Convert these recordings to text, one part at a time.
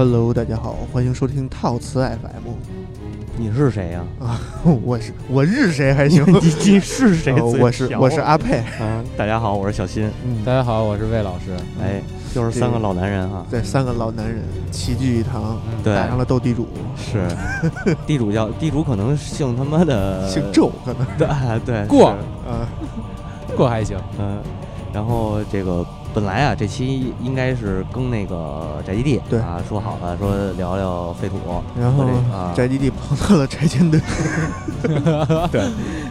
Hello，大家好，欢迎收听套词 FM。你是谁呀、啊 我是我日谁还行？你你是谁？呃我是我是阿佩。嗯，大家好，我是小新。嗯，大家好，我是魏老师。哎，又是三个老男人哈。对三个老男人齐聚一堂，对打上了斗地主，是地主叫地主，可能姓他妈的姓周可能。对哎对过过还行，嗯，然后这个本来啊，这期应该是更那个宅基地对。啊说好了，说聊聊废土，然后 啊。宅基地碰到了拆迁队，对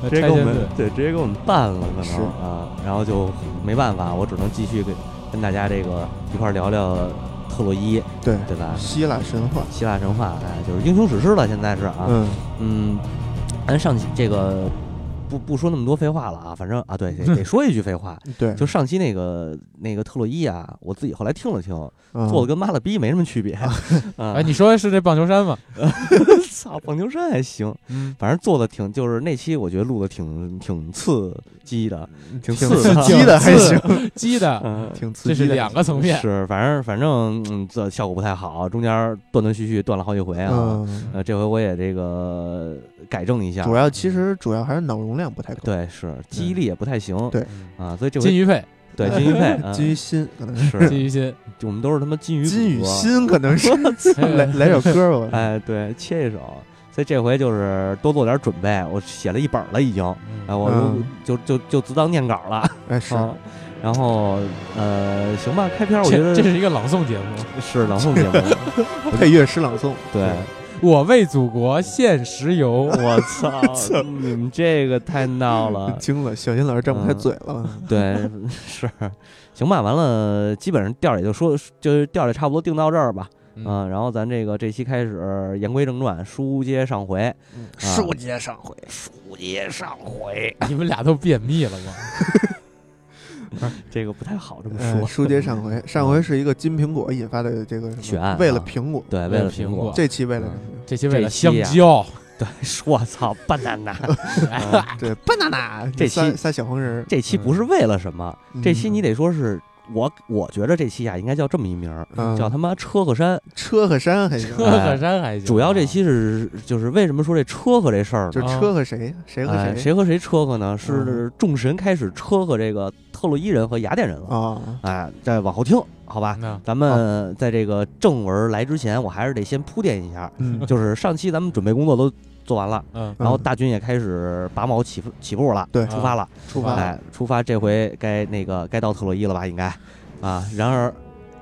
直接给我们拆迁队。对直接给我们办了，可是。能啊，然后就没办法，我只能继续跟跟大家这个一块儿聊聊特洛伊，对，对吧？希腊神话。希腊神话，哎，就是英雄史诗了，现在是啊，嗯，嗯，咱上期这个不不说那么多废话了啊，反正啊，对，得 得说一句废话，对，就上期那个那个特洛伊啊，我自己后来听了听，嗯做的跟妈了逼没什么区别，啊，哎，你说的是这棒球衫吗？操，棒球衫还行，嗯，反正做的挺，就是那期我觉得录的挺挺刺激的，挺挺刺激的还行，激的，嗯。挺刺激的。这是两个层面。是，反正反正，嗯，这效果不太好，中间断断续续断了好几回啊。嗯，呃，这回我也这个改正一下。主要其实主要还是脑容量不太够。对是记忆力也不太行。对啊，所以这回金鱼肺，对金鱼肺，嗯金鱼心可能是是金鱼心，我们都是他妈金鱼金鱼心可能是 哎 来来首歌吧。我哎，对，切一首。所以这回就是多做点准备，我写了一本了已经，哎，我嗯就就就就只当念稿了哎是啊。然后呃，行吧，开篇我觉得这这是一个朗诵节目。是朗诵节目，配乐诗朗诵。对。我为祖国献石油，我操！你们这个太闹了，惊了，小新老师张不开嘴了。对，是，行吧，完了，基本上调儿也就说，就是调儿也差不多定到这儿吧，嗯。嗯，然后咱这个这期开始言归正传，书接上回，书接上回，书接上回，你们俩都便秘了吗？这个不太好这么呃，说，书接上回，上回是一个金苹果引发的这个什案啊为了苹果，对，为了苹果这期为了这期为了香蕉，对，我操，banana，对 banana 这期仨仨小黄人，这期不是为了什么，这期你得得说是我，我觉得这期啊应该叫这么一名儿，嗯叫他妈车和山，车和山还行，车和山还行。主要这期是就是为什么说这车和这事儿呢？就车和谁，谁和哎，谁谁和谁车和呢？是众神开始车和这个特洛伊人和雅典人了。啊？哎，再往后听，好吧？那咱们在这个正文来之前，我还是得先铺垫一下，嗯就是上期咱们准备工作都做完了，嗯。然后大军也开始拔毛起起步了，对。出发了，出发哎，出发，这回该那个该到特洛伊了吧？应该。啊，然而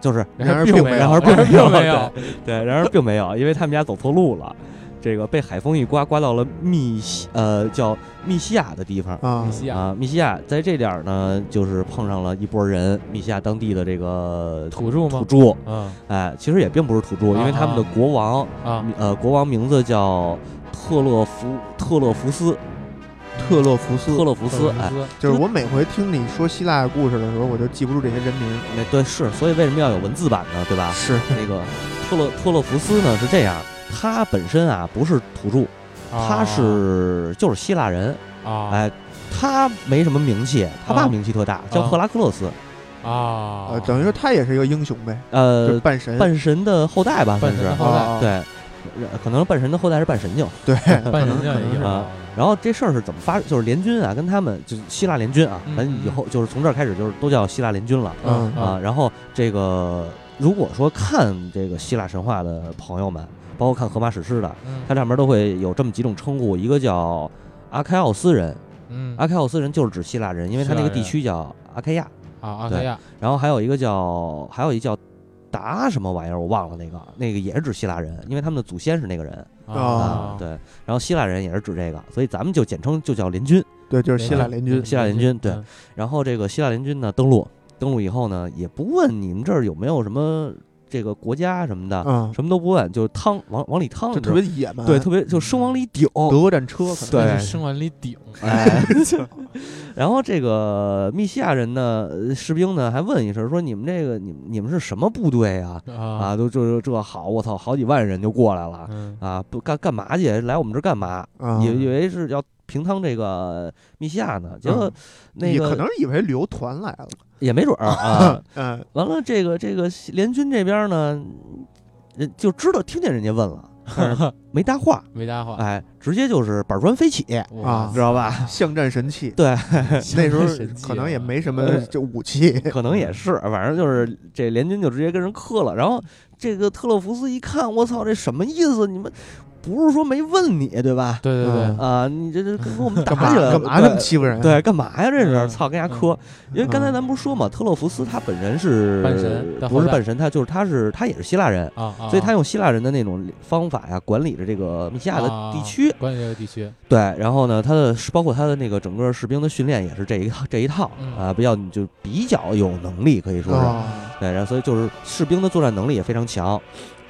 就是然而并没有，然而并并没有没有。对，然而并没有，因为他们家走错路了。这个被海风一刮，刮到了密西呃叫密西亚的地方。啊。密西亚。啊。密西亚在这点儿呢，就是碰上了一波人，密西亚当地的这个土著吗？土著，嗯。哎，其实也并不是土著，因为他们的啊。国王啊，呃国王名字叫特勒福特勒福斯特洛福斯特，勒福斯，哎，就是我每回听你说希腊故事的时候，我就记不住这些人名。那对是，所以为什么要有文字版呢？对吧？是那个特勒特勒福斯呢是这样，他本身啊不是土著，他是就是希腊人，啊哎，他没什么名气，他爸啊名气特大，叫啊赫拉克勒斯，啊呃，，等于说他也是一个英雄呗，呃，半神。半神的后代吧，算是对，可能半神的后代是半神教。对，半人可能是这样也有啊然后这事儿是怎么发？就是联军啊，跟他们就是希腊联军啊，嗯咱以后就是从这儿开始就是都叫希腊联军了嗯啊。然后这个如果说看这个希腊神话的朋友们，包括看荷马史诗的，嗯它上面都会有这么几种称呼，一个叫阿开奥斯人，嗯阿开奥斯人就是指希腊人，因为他那个地区叫阿开亚。啊阿开亚然后还有一个叫，还有一叫达什么玩意儿，我忘了那个，那个也是指希腊人，因为他们的祖先是那个人啊啊。对，然后希腊人也是指这个，所以咱们就简称就叫联军。对，就是希腊联军。希腊联军对嗯然后这个希腊联军呢登陆，登陆以后呢，也不问你们这儿有没有什么这个国家什么的，嗯，什么都不问，就是趟往往里趟，就特别野蛮。对，特别就生往里顶。德国战车可能。对 生往里顶，哎，然后这个密西亚人呢，呃士兵呢还问一声说：“你们这个，你们你们是什么部队啊？啊，啊都这这好，我操，好几万人就过来了嗯啊！不干干嘛去？来我们这儿干嘛？啊，以以为是要平趟这个密西亚呢，结果嗯那个也可能以为旅游团来了。也没准儿啊。嗯完了，这个这个联军这边呢，人就知道听见人家问了，没搭话，没搭话哎，直接就是板砖飞起，哇啊知道吧？巷战神器。对，那时候可能也啊没什么这武器，可能也是，反正就是这联军就直接跟人磕了。然后这个特洛福斯一看，我操，这什么意思？你们不是说没问你对吧？对对对嗯，啊，你这这跟我们打起来了，干嘛那么欺负人？对，干嘛呀？这是嗯操，跟人家磕。因为刚才咱不是说嘛，特洛福斯他本人是半神不是半神，他就是他是他也是希腊人，啊啊，所以他用希腊人的那种方法呀，管理着这个米西亚的地区。管理这个地区，对，然后呢，他的包括他的那个整个士兵的训练也是这一套这一套嗯啊，比较就比较有能力，可以说是。哦对，然后所以就是士兵的作战能力也非常强，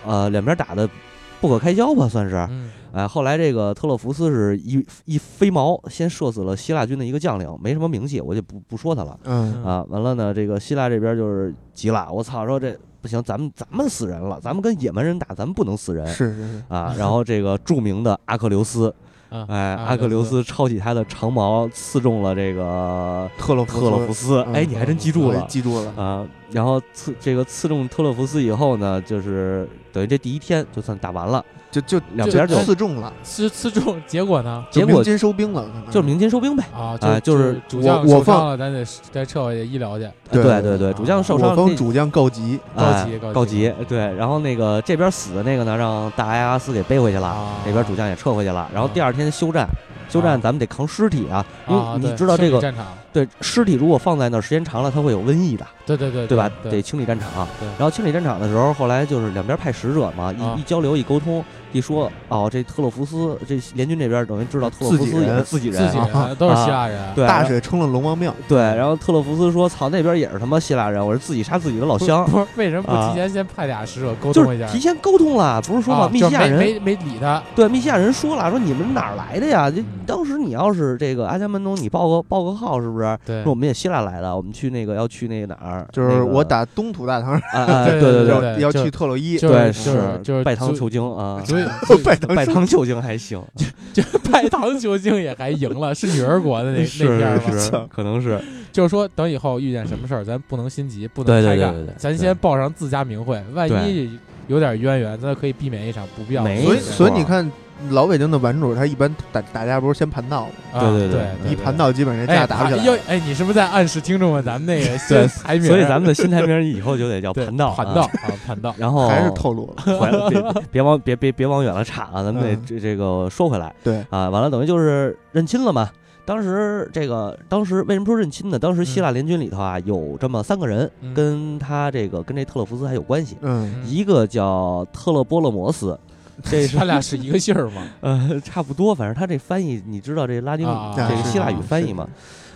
呃，两边打的不可开交吧，算是。嗯哎，后来这个特洛福斯是一一飞矛先射死了希腊军的一个将领，没什么名气，我就不不说他了嗯啊。完了呢，这个希腊这边就是急了，我操，说这不行，咱们咱们死人了，咱们跟野蛮人打，咱们不能死人是是是，啊。然后这个著名的阿克琉斯，啊，哎，阿阿克琉斯斯抄起他的长矛，刺中了这个特洛特洛福斯，嗯哎，你还真记住了。记住了。啊，然后刺这个刺中特洛福斯以后呢，就是等于这第一天就算打完了，就就两边就刺中了，刺刺中，结果呢？结果金收兵了，就是鸣金收兵呗。啊，哎就是主我将放伤了，咱得再撤回去医疗去。对对对对，主将受伤我方主将告急，高哎级高级告急，对，然后那个这边死的那个呢，让大埃阿斯给背回去了，啊那边主将也撤回去了，然后第二天休战。休战咱们得扛尸体啊，因啊，为你知道这个战场，对尸体如果放在那儿时间长了，它会有瘟疫的，对对对对吧？得清理战场。然后清理战场的时候，后来就是两边派使者嘛，啊一一交流一沟通，一说哦，这特洛福斯这联军这边等于知道特洛福斯也是自己人，自己人都是希腊人，对大水冲了龙王庙，对。然后特洛福斯说：“操，那边也是他妈希腊人，我是自己杀自己的老乡。”不是为什么不啊提前先派俩使者沟通一下？就是提前沟通了，不是说嘛，啊密西亚人没没没理他，对密西亚人说了，说你们哪儿来的呀？就嗯当时你要是这个阿伽门农，你报个报个号是不是？对说我们也希腊来的，我们去那个要去那个哪儿？就是我打东土大唐，啊啊，对对对要对要去特洛伊，对，是就是拜堂求经啊，所以拜堂拜堂求经还行，就 拜堂求经也还赢了，是女儿国的那 那是片儿可能是就是说，等以后遇见什么事儿，咱不能心急，不能开干对对对对，对咱先报上自家名讳，万一有点渊源，咱可以避免一场不必要所以所以你看老北京的玩主，他一般打打架不是先盘道吗？啊对对对对一盘道基本上哎架打不起来。哎，你是不是在暗示听众们，咱们那个对先排名？所以咱们的新台名以后就得叫对盘道，盘道，啊，盘道，然后还是透露了，回来别别别往别别别往远了岔啊，咱们得嗯。这这个说回来。对，啊，完了等于就是认亲了嘛。当时这个当时为什么说认亲呢？当时希腊联军里头啊有这么三个人嗯。跟他这个跟这特洛福斯还有关系，嗯，一个叫特勒波勒摩斯，这他俩是一个姓儿吗？呃差不多，反正他这翻译你知道这拉丁啊这个希腊语翻译嘛？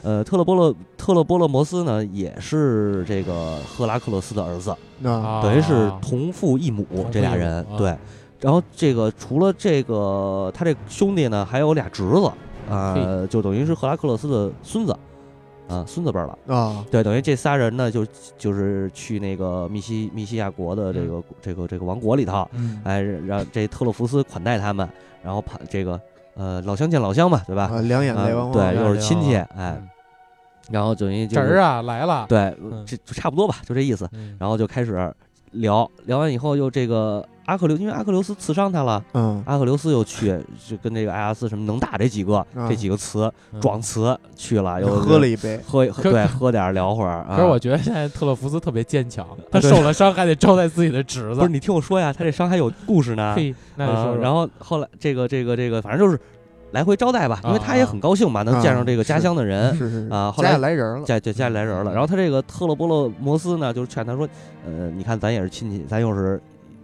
呃，特勒波勒特勒波勒摩斯呢也是这个赫拉克勒斯的儿子。啊等于是同父异母这俩人啊对。然后这个除了这个他这兄弟呢，还有俩侄子啊、嘿就等于是赫拉克勒斯的孙子啊，孙子辈儿了。啊，对，等于这仨人呢，就就是去那个密西密西亚国的这个、这个这个王国里头，嗯，哎，让这特洛福斯款待他们，然后盘这个呃老乡见老乡嘛，对吧？啊，两眼啊泪汪汪，对，又是亲戚，嗯哎，然后等于就侄儿啊来了，对，嗯这就差不多吧，就这意思。嗯，然后就开始聊聊完以后，又这个阿克琉，因为阿克琉斯刺伤他了，嗯，阿克琉斯又去 就跟这个艾阿斯什么能打这几个、这几个词嗯。壮词去了，又喝了一杯，喝对喝点聊会儿啊。可是我觉得现在特洛福斯特别坚强，他受了伤还得招待自己的侄子。不是，你听我说呀，他这伤还有故事呢。嘿，那你啊说说，然后后来这个这个这个，反正就是来回招待吧，因为他也很高兴嘛，能见上这个家乡的人。是是是。啊后家来里来人了，家就家里来人了，然后他这个特洛波洛摩斯呢，就是劝他说，呃，你看咱也是亲戚，咱又是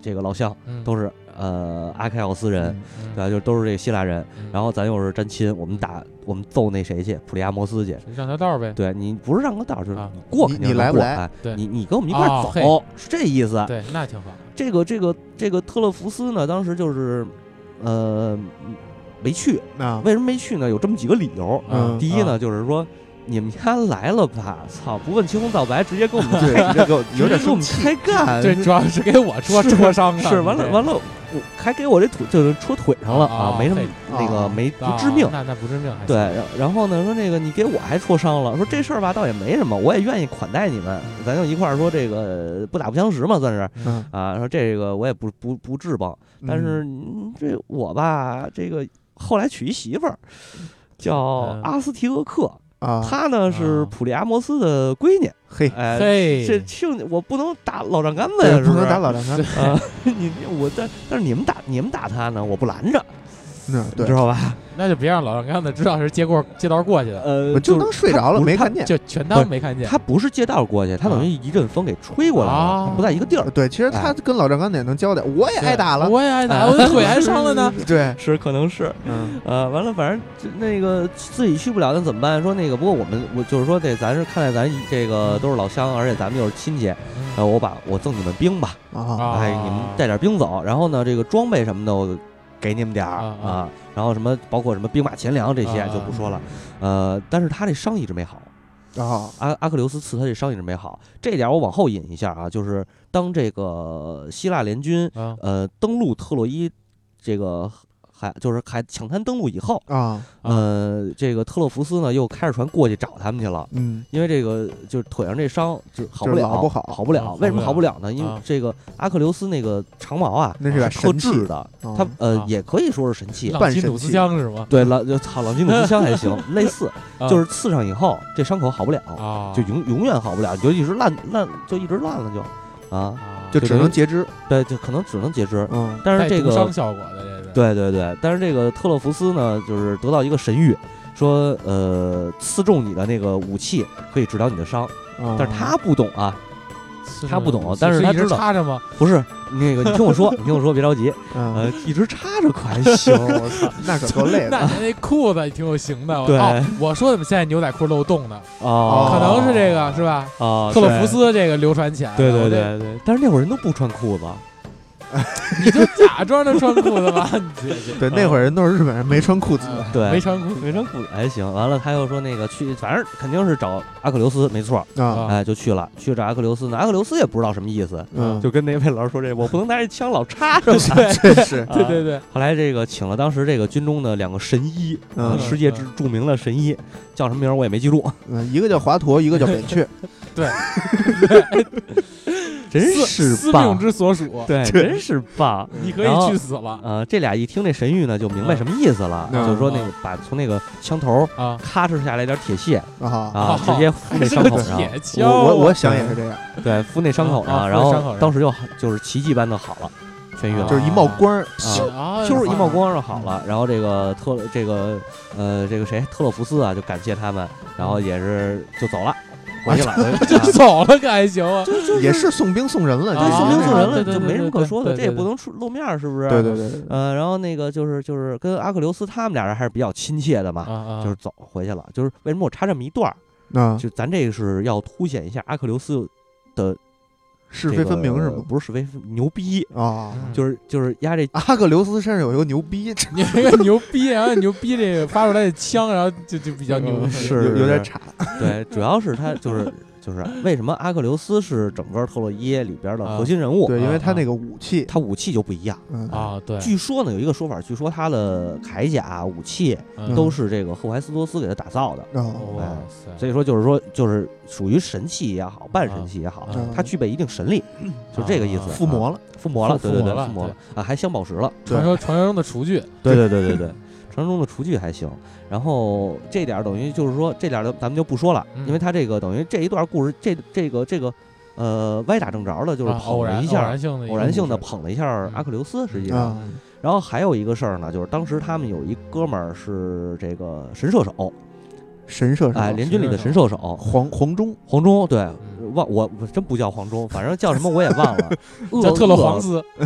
这个老乡，嗯都是呃阿开奥斯人，对吧？就都是这个希腊人，嗯然后咱又是沾亲，我们打我们揍那谁去，普利亚摩斯去。让条道呗，对你不是让个道，就是啊你过你来不来你你跟我们一块走，是这意思。对，那挺好，这个这个这个特勒福斯呢，当时就是呃没去，啊，为什么没去呢？有这么几个理由。嗯第一呢，就是说你们家来了吧，操，不问青红皂白，直接跟我们对，有点直接跟我们开干，这主要是给我戳戳伤了，是完了完了，我还给我这腿就是戳腿上了啊没什么那个啊没不啊致命。那那不致命，对，然然后呢，说那个你给我还戳伤了，说这事儿吧倒也没什么，我也愿意款待你们，咱就一块儿说这个不打不相识嘛，算是。嗯，啊。说这个我也不不不质帮，但是嗯这我吧，这个后来娶一媳妇儿，叫嗯。阿斯提俄克，啊，她呢是啊。普利阿摩斯的闺女，嘿，哎，嘿，这亲我不能打老丈杆子，呀，是是不能打老丈杆，啊，你你我但但是你们打你们打他呢，我不拦着，嗯，你知，道吧？那就别让老丈杆子知道是借过借道过去的，呃，我就当睡着了没看见。就全当没看见。他不是借道过去，他等于一阵风给吹过来了，啊不在一个地儿。对，其实他跟老丈杆子也能交代，我也挨打了。我也挨打，哎我的腿还伤了呢。对，是，可能是，嗯呃，完了，反正这那个自己去不了，那怎么办？说那个，不过我们我就是说，这咱是看在咱这个都是老乡，而且咱们又是亲戚，呃，我把我赠你们兵吧，啊，啊哎，你们带点兵走，然后呢，这个装备什么的我给你们点儿啊然后什么包括什么兵马钱粮这些啊。就不说了，呃，但是他这伤一直没好。啊，阿阿克琉斯刺他这伤一直没好，这点我往后引一下啊，就是当这个希腊联军啊。呃登陆特洛伊这个海就是海抢滩登陆以后，啊，呃，这个特洛弗斯呢又开着船过去找他们去了。嗯，因为这个就是腿上这伤就好不了，不好好不了。啊为什么好好不不了呢？因为啊这个阿克琉斯那个长矛啊，那是把特神器制的，啊它呃啊也可以说是神器。朗基努斯枪是吗？对，老就操朗基努斯枪还行，类似，啊就是刺上以后这伤口好不了，啊，就永永远好不了，就一直烂烂，就一直烂了就啊，啊就只能截肢。对，就可能只能截肢。嗯但是这个伤个，效果的。对对对，但是这个特洛弗斯呢，就是得到一个神谕，说呃刺中你的那个武器可以治疗你的伤，啊，但是他不懂啊，他不懂是一直但是他知道插着吗？不是那个，你听我说，你听我说，别着急，嗯，呃，一直插着可还 行，我操那可够累那的。你那裤子也挺有型的。我对哦，我说怎么现在牛仔裤漏洞呢？哦，可能是这个是吧？啊，特洛对弗斯这个流传起来的。对对我这，对对，但是那会儿人都不穿裤子，你就假装着穿裤子吧。你这这对，那会儿人都是日本人，没穿裤子。对。没穿裤子。没穿裤子还行。完了，他又说那个去，反正肯定是找阿克琉斯，没错，啊，哎，就去了，去找阿克琉斯那。阿克琉斯也不知道什么意思，嗯，就跟那位老师说这，我不能拿这枪老插着吧。这是啊对对对，后来这个请了当时这个军中的两个神医，世界之著名的神医，叫什么名儿我也没记住，嗯，一个叫华佗，一个叫扁鹊。真司是司命棒，之所属，对，真是棒。你可以去死了呃，这俩一听这神谕呢，就明白什么意思了，嗯就是说那个把从那个枪头啊！咔哧下来点铁屑啊，直接敷那伤口上，铁锹啊，我我我想也是这样，对，敷那伤口啊啊上，然后当时就就是奇迹般的好了，痊愈了，就是一冒光咻一冒光就好了。然后这个特这个呃这个谁特洛弗斯啊，就感谢他们，然后也是就走了，回去了，就啊走了，可还行啊？也是送兵送人了，对，啊送兵送人了，就没什么可说的，这也不能出露面儿，是不是？对对对对，呃，然后那个就是就是跟阿克琉斯他们俩人还是比较亲切的嘛，就是走回去了。就是为什么我插这么一段儿？啊，就咱这个是要凸显一下阿克琉斯的是非分明是这个吗？不是是非分牛逼，啊，嗯就是就是压这阿克琉斯身上有一个牛逼，有一个牛逼，然后牛逼这个发出来的枪，然后就就比较牛，嗯是有有点差，对，主要是他就是就是为什么阿克琉斯是整个特洛伊里边的核心人物？对，因为他啊那个武器，他武器就不一样。嗯啊，对，据说呢，有一个说法，据说他的铠甲、武器嗯都是这个赫淮斯托斯给他打造的。哦，哇塞，所以说，就是说，就是属于神器也好，半神器也好，嗯他具备一定神力，就这个意思。啊附魔了，附魔了，对对对，附魔了附魔了啊，还镶宝石了。传说传说中的厨具，对对对对对，传说中的厨具还行。然后这点儿等于就是说，这点儿的咱们就不说了，嗯因为他这个等于这一段故事，这这个这个呃歪打正着的，就是啊捧偶然偶了一下然性的偶然性的捧了一下阿克琉斯，实际上。啊，然后还有一个事儿呢，就是当时他们有一哥们儿是这个神射手，神射手，哎，联军里的神射手黄黄忠，黄忠，对，嗯忘我我真不叫黄忠，反正叫什么我也忘了，叫特洛恶黄斯，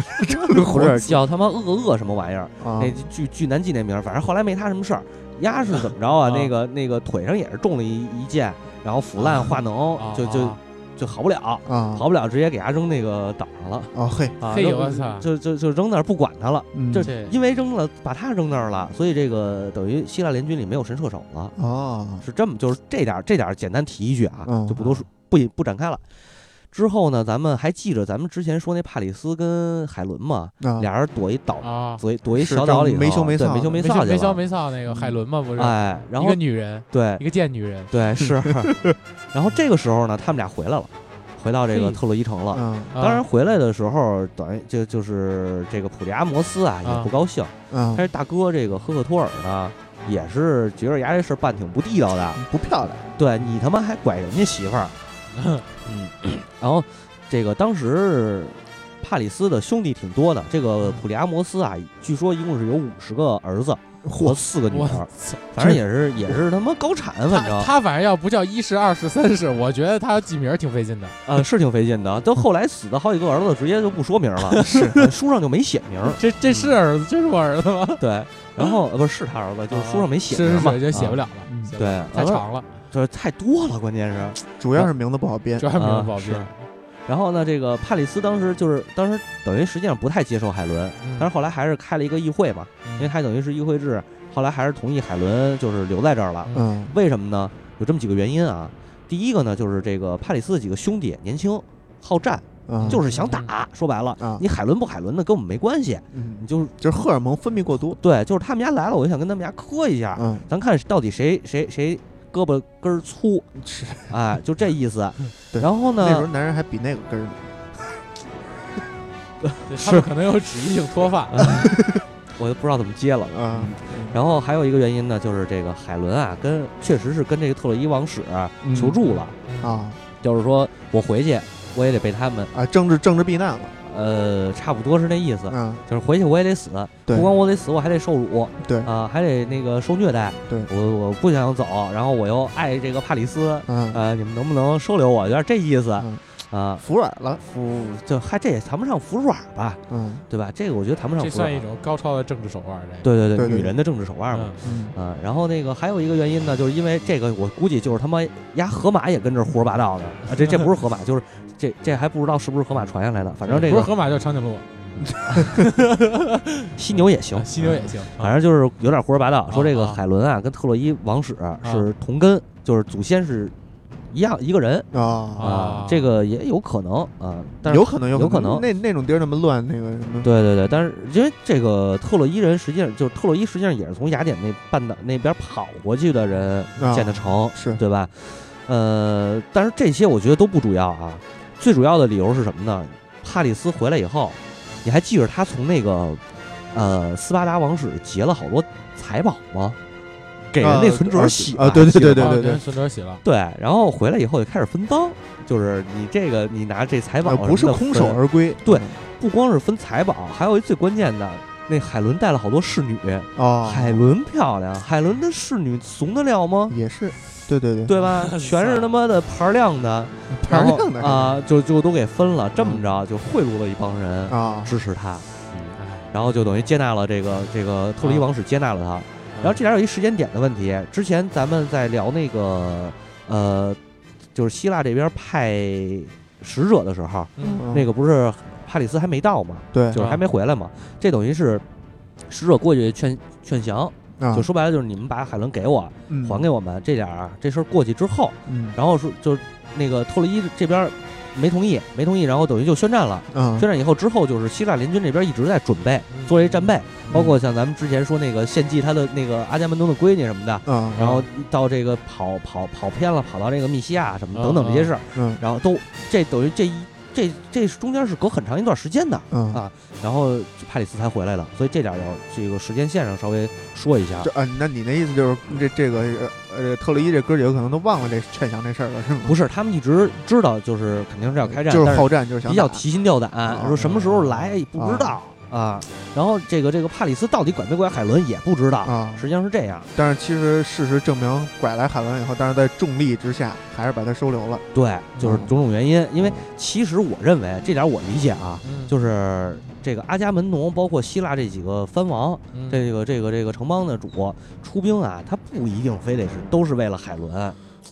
不是叫他妈恶恶什么玩意儿，啊那巨巨难记那名儿，反正后来没他什么事儿。丫是怎么着啊？啊那个那个腿上也是中了一一箭，然后腐烂化脓，啊就就啊就好不了，啊，好不了，直接给他扔那个岛上了哦嘿，啊！嘿我操就就就扔那儿不管他了，嗯这这因为扔了把他扔那儿了，所以这个等于希腊联军里没有神射手了，哦，是这么就是这点儿这点儿简单提一句啊，嗯就不多说不不展开了。之后呢，咱们还记着咱们之前说那帕里斯跟海伦嘛，啊，俩人躲一岛，啊，躲一躲一小岛里头，没羞没臊没羞没臊去没羞。没臊那个海伦嘛，不是？哎，然一后个女人，对一个贱女人。对是，然后这个时候呢，他们俩回来了，回到这个特洛伊城了。当然回来的时候，等于就就是这个普利阿摩斯啊也不高兴，嗯但，是大哥这个赫克托尔呢，也是觉着牙这事儿办挺不地道的，不漂亮，对你他妈还拐人家媳妇儿，嗯，然后这个当时帕里斯的兄弟挺多的，这个普利阿摩斯啊，据说一共是有五十个儿子或四个女我儿，反正也是也是他妈高产，反正他反正要不叫一世、二世、三世，我觉得他记名儿挺费劲的。呃是挺费劲的。都后来死的好几个儿子，直接就不说名了，是书上就没写名。这这是儿子，这是我儿子吗？对，然后呃不是是他儿子，就是书上没写名嘛，是是是，就写不啊。了了对，太长了，就是太多了，关键是。主要是名字不好编主，要是名啊字不好编是。然后呢，这个帕里斯当时就是当时等于实际上不太接受海伦，嗯但是后来还是开了一个议会嘛，因为他等于是议会制，后来还是同意海伦就是留在这儿了。嗯为什么呢？有这么几个原因啊。第一个呢，就是这个帕里斯的几个兄弟年轻好战，嗯，就是想打。说白了，啊，你海伦不海伦的跟我们没关系，嗯你，就是就是荷尔蒙分泌过多，对，就是他们家来了，我就想跟他们家磕一下，嗯，咱看到底谁谁谁胳膊根儿粗，是哎，就这意思。对然后呢那时候，男人还比那个根儿 呢，对他们可能有脂溢性脱发。我就不知道怎么接了。啊，然后还有一个原因呢，就是这个海伦啊，跟确实是跟这个特洛伊王室嗯求助了，啊就是说我回去我也得被他们，啊，政治政治避难了，呃，差不多是那意思，嗯，就是回去我也得死，对。不光我得死，我还得受辱，对。啊、还得那个受虐待，对。我我不想走，然后我又爱这个帕里斯，嗯，呃，你们能不能收留我？有点这意思，嗯。啊，服软了，服就还这也谈不上服软吧，嗯。对吧？这个我觉得谈不上服软。这算一，种高超的政治手腕儿。这个。对对对对女人的政治手腕嘛。嗯。然后那个还有一个原因呢，就是因为这个，我估计就是他妈压河马也跟着胡说八道的啊，这这不是河马，就是这这还不知道是不是河马传下来的，反正这个不是河马就是长颈鹿，犀牛也行啊，犀牛也行。反正就是有点胡说八道，说这个啊海伦啊跟特洛伊王室是同根，就是祖先是一样一个人啊，啊这个也有可能啊，但是有可能有可能那那种地儿那么乱，那个什么，对对对，但是因为这个特洛伊人实际上就是特洛伊实际上也是从雅典那半岛那边跑过去的人啊建的城，是对吧？呃，但是这些我觉得都不主要啊，最主要的理由是什么呢？帕里斯回来以后，你还记着他从那个呃斯巴达王室劫了好多财宝吗？给人那啊存折洗了啊对对对对啊跟孙哲洗了。对，然后回来以后就开始分赃，就是你这个你拿这财宝呃不是空手而归，对不光是分财宝，还有一最关键的，那海伦带了好多侍女，啊，海伦漂亮，海伦的侍女怂得了吗？也是，对对对，对吧？全是他妈的牌儿亮的，牌儿亮的。啊，就就都给分了，这么着就贿赂了一帮人啊，支持他，嗯然后就等于接纳了这个这个特洛伊王室接纳了他。然后这点有一时间点的问题，之前咱们在聊那个呃，就是希腊这边派使者的时候，那个不是帕里斯还没到吗？对。就是还没回来嘛。这等于是使者过去劝劝降，啊，就说白了就是你们把海伦给我，嗯。还给我们这点儿啊，这事儿过去之后，嗯。然后说就是那个特洛伊这边没同意，没同意，然后等于就宣战了。啊宣战以后之后，就是希腊联军这边一直在准备嗯做这战备，包括像咱们之前说那个献祭他的那个阿伽门农的闺女什么的，啊，然后到这个跑跑跑偏了，跑到这个密西亚什么嗯等等这些事儿，嗯。然后都这等于这一这这中间是隔很长一段时间的。嗯啊然后帕里斯才回来的，所以这点儿要这个时间线上稍微说一下。这啊，那你那意思就是这这个呃呃特洛伊这哥几个可能都忘了这劝降这事儿了，是吗？不是，他们一直知道就是肯定是要开战，就是好战，就是想比较提心吊胆，啊说什么时候来不知道啊。然后这个这个帕里斯到底拐没拐海伦也不知道，啊。实际上是这样。但是其实事实证明，拐来海伦以后，但是在重力之下，还是把他收留了。对，就是嗯种种原因。因为其实我认为这点我理解啊，嗯就是这个阿伽门农，包括希腊这几个藩王，嗯这个这个这个城邦的主出兵啊，他不一定非得是都是为了海伦，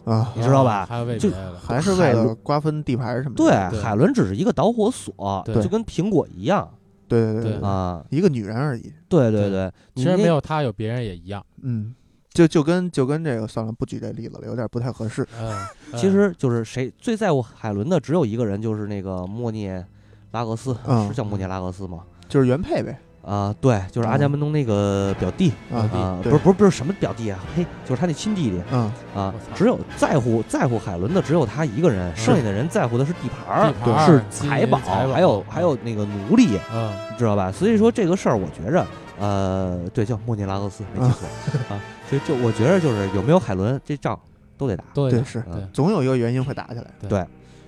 啊，你知道吧还就还是为了瓜分地盘什么的。对，海伦只是一个导火索，就跟苹果一样对对对对，啊。一个女人而已。对对对，其实没有他有别人也一样。嗯，就就跟就跟这个算了，不举这例子了，有点不太合适。嗯，其实就是谁最在乎海伦的只有一个人，就是那个莫涅拉格斯，嗯是叫莫涅拉格斯吗？就是原配呗。啊，对，就是阿伽门农那个表弟啊啊，不是不是不是什么表弟啊，嘿，就是他那亲弟弟嗯啊，只有在乎在乎海伦的只有他一个人，剩下的人在乎的是地盘儿是财宝，还有还有那个奴隶，嗯，知道吧？所以说这个事儿，我觉着，呃，对，叫莫涅拉俄斯，没记错啊。所以就我觉着就是有没有海伦，这仗都得打。对，是嗯总有一个原因会打起来。对，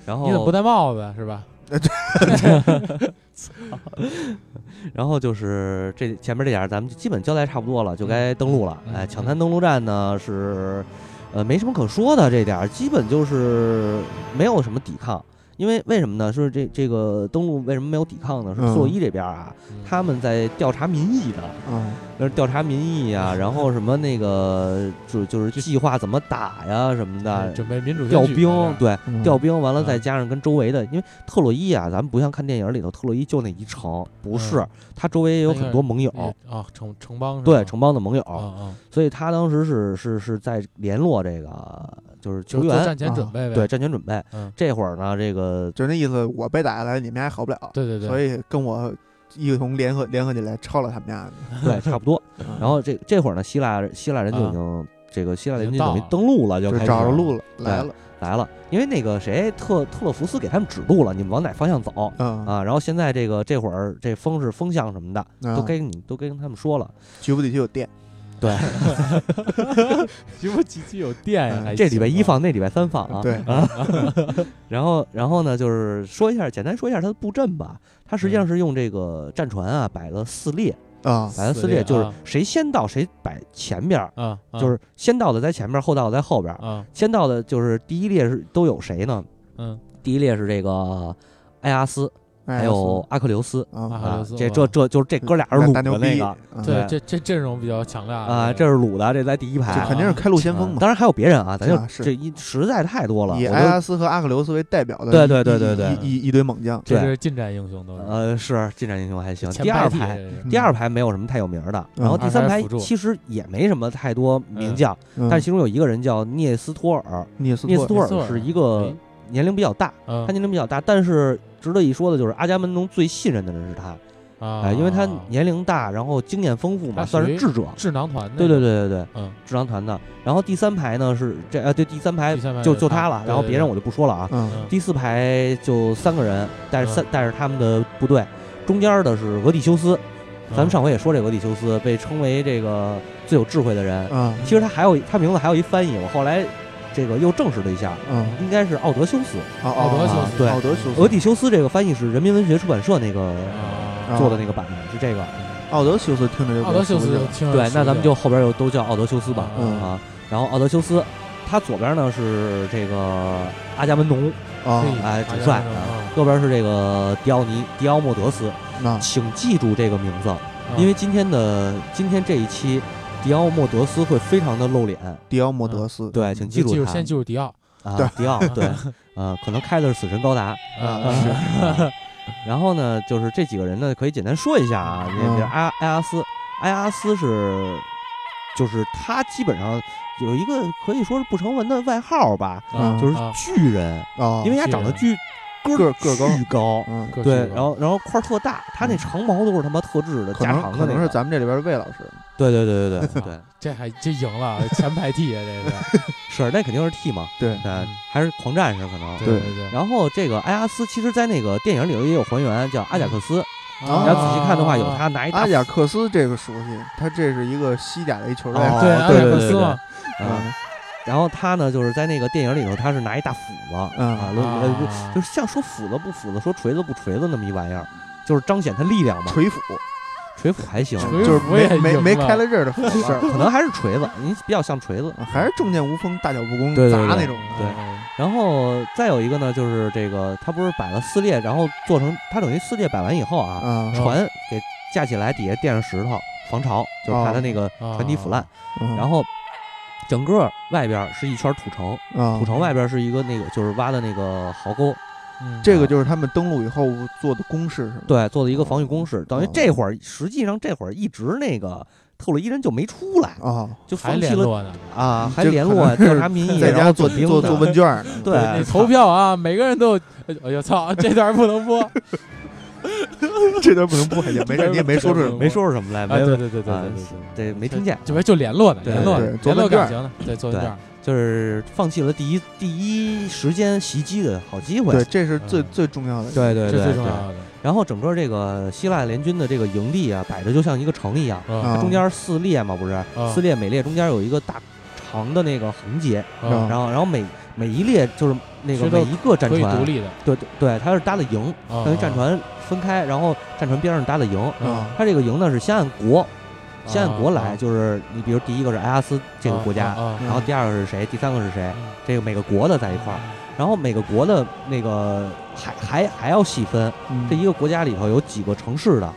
然后你怎么不戴帽子是吧？然后就是这前面这点儿，咱们就基本交代差不多了，就该登陆了。嗯哎，嗯抢滩登陆战呢是，呃，没什么可说的，这点儿基本就是没有什么抵抗。因为为什么呢？是这这个登陆为什么没有抵抗呢？是嗯。特洛伊这边啊，嗯。他们在调查民意的，嗯。那是调查民意啊，然后什么那个就就是计划怎么打呀什么的，准备民主调兵对，嗯。调兵完了嗯。再加上跟周围的，因为特洛伊啊，咱们不像看电影里头特洛伊就那一城，不是嗯，他周围也有很多盟友，啊，城城邦对城邦的盟友，所以他当时是是是在联络这个就是球员，就做战前准备呗，对战前准备。嗯，这会儿呢，这个就那意思，我被打下来，你们还好不了。对对对，所以跟我一同联合联合起来抄了他们家的。对差不多。嗯然后这这会儿呢，希腊希腊人就已啊经这个希腊联军已经等于登陆了，就就开始找着路了，来了。来了，因为那个谁特特洛弗斯给他们指路了，你们往哪方向走。嗯啊，然后现在这个这会儿这风是风向什么的，啊都跟你都跟他们说了。局部地区有电。对，局部机器有电呀，嗯这礼拜一放，那礼拜三放啊。对，然后然后呢，就是说一下，简单说一下它的布阵吧。它实际上是用这个战船啊摆了四列，啊摆了四列，就是谁先到谁摆前边儿，啊，啊就是先到的在前边儿，后到的在后边儿。啊，先到的就是第一列是都有谁呢？嗯，第一列是这个埃阿斯，还有阿克琉斯。啊，阿克琉斯，啊这这这就是这哥俩是鲁的那个嗯对，这这阵容比较强大啊，这是鲁的，这在第一排这。肯定是开路先锋嘛。啊当然还有别人啊，咱就这一实在太多了。以埃阿斯和阿克琉斯为代表的，对对对对对一一堆猛将。这对是近战英雄都是，呃是近战英雄还行，第二排第二排没有什么太有名的，嗯然后第三排其实也没什么太多名将，嗯但是其中有一个人叫涅斯托尔，涅斯托涅斯托尔尔是一个哎年龄比较大，嗯他年龄比较大，但是值得一说的就是阿伽门农最信任的人是他，啊，哎，因为他年龄大，然后经验丰富嘛，算是智者。智囊团的，对对，对对对，嗯，智囊团的。然后第三排呢是这啊对第三排就就他了，然后别人我就不说了啊。第四排就三个人带着三带着他们的部队，中间的是俄狄修斯，咱们上回也说这俄狄修斯被称为这个最有智慧的人，嗯其实他还有他名字还有一翻译，我后来这个又证实了一下，嗯，应该是奥德修斯。奥奥德修斯。对奥德修斯，俄狄修斯这个翻译是人民文学出版社那个啊，做的那个版本，是这个。奥德修斯听着就奥德修斯对，那咱们就后边又都叫奥德修斯吧。嗯。啊，然后奥德修斯，他左边呢是这个阿伽门农，啊。嘿哎，主帅啊。右边是这个迪奥尼迪奥莫德斯，那。请记住这个名字，啊。因为今天的今天这一期，迪奥莫德斯会非常的露脸，迪奥莫德斯，对，请记住住他。先记住迪奥。啊对，迪奥 对，呃，可能开的是死神高达，啊是。啊 然后呢，就是这几个人呢，可以简单说一下啊，那嗯。比如埃埃阿斯，埃阿斯是，就是他基本上有一个可以说是不成文的外号吧，嗯就是啊。巨人，啊，因为他长得巨个个个高巨高，嗯，对然后然后块儿特大，他那长毛都是他妈特制的加可能可能是长的那个，咱们这里边的魏老师，对对对对对 对，这还这赢了，前排替啊，这 是，是那肯定是 T 嘛，对对，还是狂战士可能。对对对，然后这个埃阿斯，其实在那个电影里头也有还原，叫阿贾克斯。啊然后仔细看的话，有他拿一阿贾克斯这个熟悉，他这是一个西甲的一球队，哦对阿对贾克斯嘛，对对嗯然后他呢，就是在那个电影里头，他是拿一大斧子，嗯啊，就是像说斧子不斧子，说锤子不锤子那么一玩意儿，就是彰显他力量嘛。锤斧，锤斧还行，就是没没没开了刃的斧是子，可能还是锤子，你比较像锤子。啊还是重剑无锋，大脚不公，对对对砸那种，对嗯然后再有一个呢，就是这个他不是摆了四列，然后做成他等于四列摆完以后啊，啊，船给架起来，底下垫上石头防潮，就是怕它那个啊船底腐烂。嗯然后整个外边是一圈土城，啊土城外边是一个那个就是挖的那个壕沟，嗯这个就是他们登陆以后做的攻势是吗？对，做的一个防御工事。等于哦这会儿实际上这会儿一直那个特洛伊人就没出来，啊，还就放弃了联络呢。啊，还联络调查民意，在然后家做做做做问卷呢。对你投票啊，每个人都有。哎呦操，这段不能播。这段不能播，也没事，你也没说出什么。没说出什么来，啊，没有对对对对啊对没听见，这边就联络呢，联络联络感情呢，对，做。就是放弃了第一第一时间袭击的好机会。对，这是最嗯最重要的。对对对对最重要的。然后整个这个希腊联军的这个营地啊，摆的就像一个城一样，中间四列嘛，不是啊四列，每列中间有一个大长的那个横截，啊然后然后每每一列就是那个是每一个战船独船，立的，对对对，它是搭的营，啊等于战船分开，然后战船边上搭的营，啊它这个营呢是先按国，先按国来，啊。就是你比如第一个是埃阿斯这个国家，啊然后第二个是谁，第三个是谁，嗯。这个每个国的在一块儿，然后每个国的那个还还还要细分，嗯。这一个国家里头有几个城市的，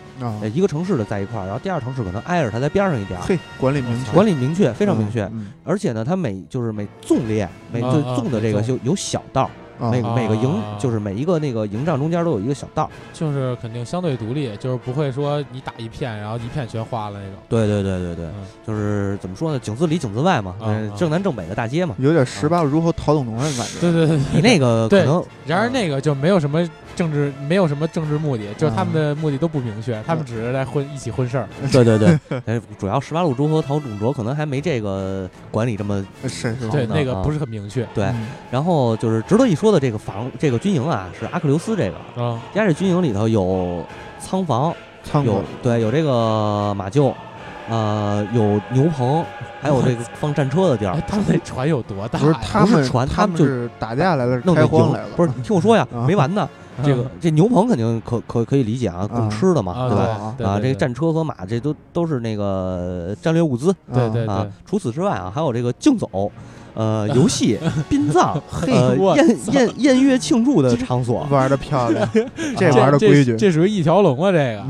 一个城市的在一块儿，然后第二城市可能挨着它在边上一点儿，嘿，管理明确，管理明确，非常明确，嗯而且呢，它每就是每纵列每纵的这个每就有小道，啊。每个每个营啊。就是每一个那个营帐中间都有一个小道，就是肯定相对独立，就是不会说你打一片，然后一片全花了那种。对对对对对，嗯。就是怎么说呢，井字里井字外嘛，啊嗯啊。正南正北的大街嘛，有点十八路诸侯陶董农的感觉。对对对。你那个可对能然而那个就没有什么政治，没有什么政治目的，就是他们啊的目的都不明确，他们只是在混一起混事儿。对 对对，哎，主要十八路诸侯陶董卓可能还没这个管理这么是是，对，那个不是很明确。对。嗯。然后就是值得一说的这个房这个军营啊，是阿克琉斯这个，啊。人家这军营里头有仓房，有仓库对有这个马厩，呃，有牛棚，还有这个放战车的地儿。哎，。他们那船有多大不是呀？不是他们，船他们就是打架来了，弄的营开荒来了，不是，你听我说呀，啊。没完呢。这个啊这牛棚肯定可可可以理解啊，供啊吃的嘛，啊对吧？啊，这个战车和马这都都是那个战略物资对对啊。除此之外啊，还有这个竞走。呃，游戏、殡葬、呃我宴宴宴乐庆祝的场所，玩的漂亮，这这玩的规矩这，属于一条龙啊！这个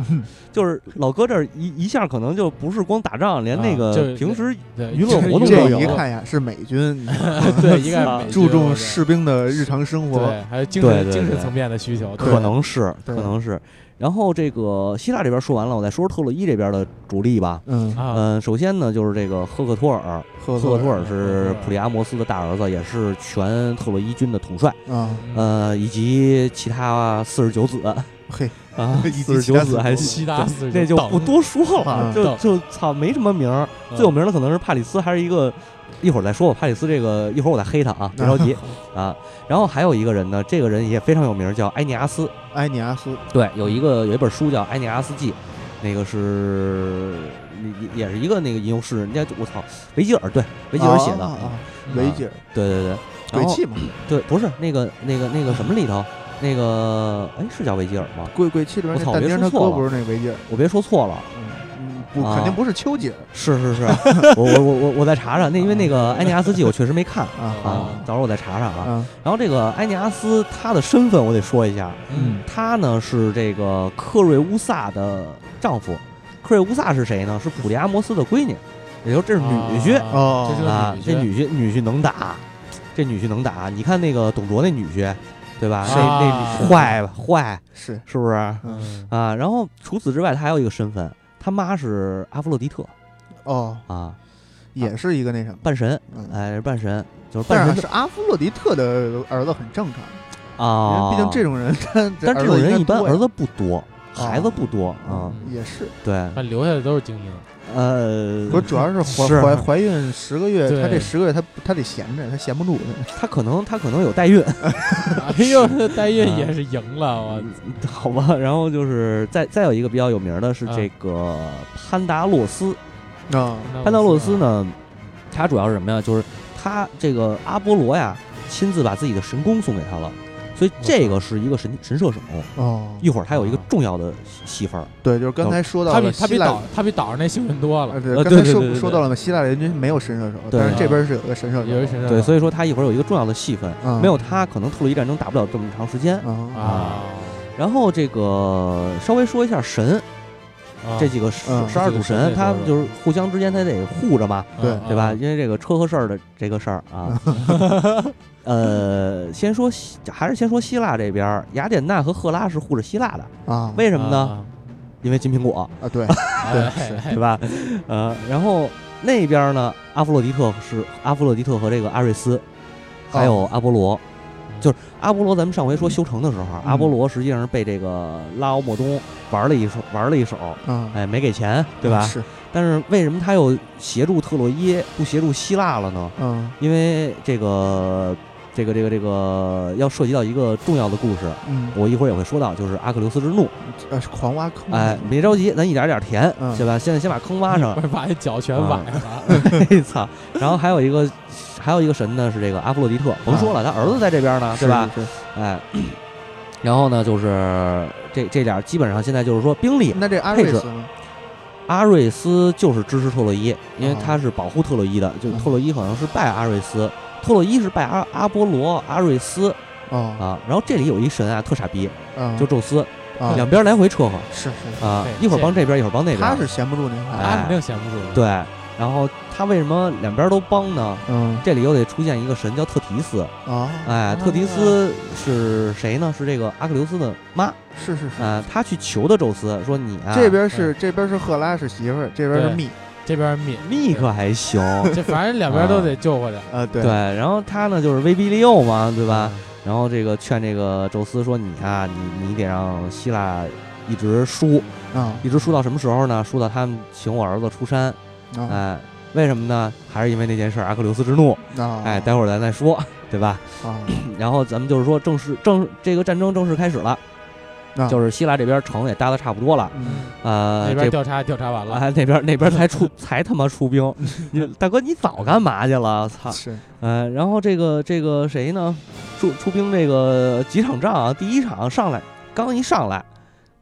就是老哥这儿一一下可能就不是光打仗，连那个平时娱乐活动都这有一看呀是美军，对，一个注重士兵的日常生活。对，还有精神精神层面的需求。可能是，可能是。然后这个希腊这边说完了，我再说说特洛伊这边的主力吧。嗯，啊，嗯，首先呢，就是这个赫克托尔，赫赫克托尔是普利阿摩斯的大儿子，也是全特洛伊军的统帅，啊，嗯呃，以及其他四十九子。嘿，啊，以及四十其他九子还四十西达斯那就不多说了，嗯就就操没什么名儿，嗯最有名的可能是帕里斯，还是一个。一会儿再说吧，帕里斯这个一会儿我再黑他啊，别着急啊。然后还有一个人呢，这个人也非常有名，叫埃尼阿斯。埃尼阿斯对，有一个有一本书叫《埃尼阿斯记》，那个是也也是一个那个吟游诗人，人家我操，维吉尔对维吉尔写的，啊维吉尔对对对，鬼泣嘛，对不是那个那个那个什么里头，那个哎是叫维吉尔吗？鬼鬼泣里面我操那但丁他别说错了不是那维吉尔，我别说错了，嗯嗯，不啊肯定不是丘吉尔是是是，我我我我我再查查，那因为那个埃尼阿斯记我确实没看啊啊，到时候我再查查啊。啊然后这个埃尼阿斯他的身份我得说一下，嗯他呢是这个克瑞乌萨的丈夫。克瑞乌萨是谁呢？是普利阿摩斯的闺女，也就是这是女婿啊哦这是个啊。这女婿女婿能打，这女婿能打。你看那个董卓那女婿，对吧？那啊。那坏吧坏，是。是不是？嗯。嗯啊？然后除此之外，他还有一个身份，他妈是阿弗洛狄特哦，啊，也是一个那什么，半神，嗯。哎，是半神，就是半神是是阿弗洛狄特的儿子很正常，因啊。毕竟这种人，他但这种人一般儿子子不多，孩子不多啊。嗯也是，对，但留下的都是精英。呃，不是主要是怀怀怀孕十个月，对他这十个月她她得闲着，她闲不住，她可能她可能有代孕，哎呦，这代孕也是赢了，我好吧。然后就是再再有一个比较有名的是这个潘达洛斯，啊潘达洛斯？呢，他主要是什么呀？就是他这个阿波罗呀，亲自把自己的神弓送给他了，所以这个是一个神神射手。哦，一会儿他有一个重要的戏份儿，对，就是刚才说到他比了希腊他比岛，他比岛上那幸运多了。呃，对，呃刚才说说到了嘛，希腊联军没有神射手，对。但是这边是有个神射手，有一神射手。对，所以说他一会儿有一个重要的戏份，嗯。没有他可能特洛伊战争打不了这么长时间。啊啊，然后这个稍微说一下神，啊这几个十二主神，他们就是互相之间他得护着嘛，对啊对吧？因为这个车和事儿的这个事儿啊，呃，先说希还是先说希腊这边，雅典娜和赫拉是护着希腊的，啊，为什么呢？啊。因为金苹果，啊，对，对对吧？呃，然后那边呢，阿弗洛狄特是阿弗洛狄特和这个阿瑞斯，还有阿波罗。就是阿波罗，咱们上回说修成的时候，阿波罗实际上是被这个拉奥莫东玩了一手，玩了一手，嗯，哎，没给钱，对吧？是，但是为什么他又协助特洛伊，不协助希腊了呢？嗯因为这个，这个，这个，这个要涉及到一个重要的故事，嗯，我一会儿也会说到，就是阿克琉斯之怒。呃，是狂挖坑，哎，别着急，咱一点点填，嗯对吧？现在先把坑挖上不。是把那脚全崴了。嘿操！然后还有一个，还有一个神呢，是这个阿弗洛狄特。甭说了，他儿子在这边呢，对吧？是？是哎，然后呢，就是这这点基本上现在就是说兵力，那这阿瑞斯呢？阿瑞斯就是支持特洛伊，因为啊他是保护特洛伊的，就嗯特洛伊好像是拜阿瑞斯，特洛伊是拜阿阿波罗、阿瑞斯哦，啊。然后这里有一神啊，特傻逼，啊，就宙斯，啊两边来回车和是是，啊，一会儿帮这边，一会儿帮那边。他是闲不住您看，哎他肯定闲不住。对，然后他为什么两边都帮呢？嗯。这里又得出现一个神叫特提斯，啊，哎，特提斯是谁呢？是这个阿克琉斯的妈，是是是，啊，他去求的宙斯，说你啊，这边是这边是赫拉是媳妇儿，这边是密，这边是，密可还行，这反正两边都得救回来，啊，对。对，然后他呢就是威逼利诱嘛，对吧？嗯？然后这个劝这个宙斯说你啊，你你得让希腊一直输，啊。一直输到什么时候呢？输到他们请我儿子出山，啊。哎，为什么呢？还是因为那件事儿，阿克琉斯之怒，啊，哎，待会儿咱再说，对吧？啊。然后咱们就是说正式正这个战争正式开始了，啊，就是希腊这边城也搭的差不多了，嗯。呃，这那边调查调查完了，啊那边那边才出 才他妈出兵，你大哥你早干嘛去了？操！是。呃，然后这个这个谁呢？出出兵这个几场仗啊，第一场上来刚一上来，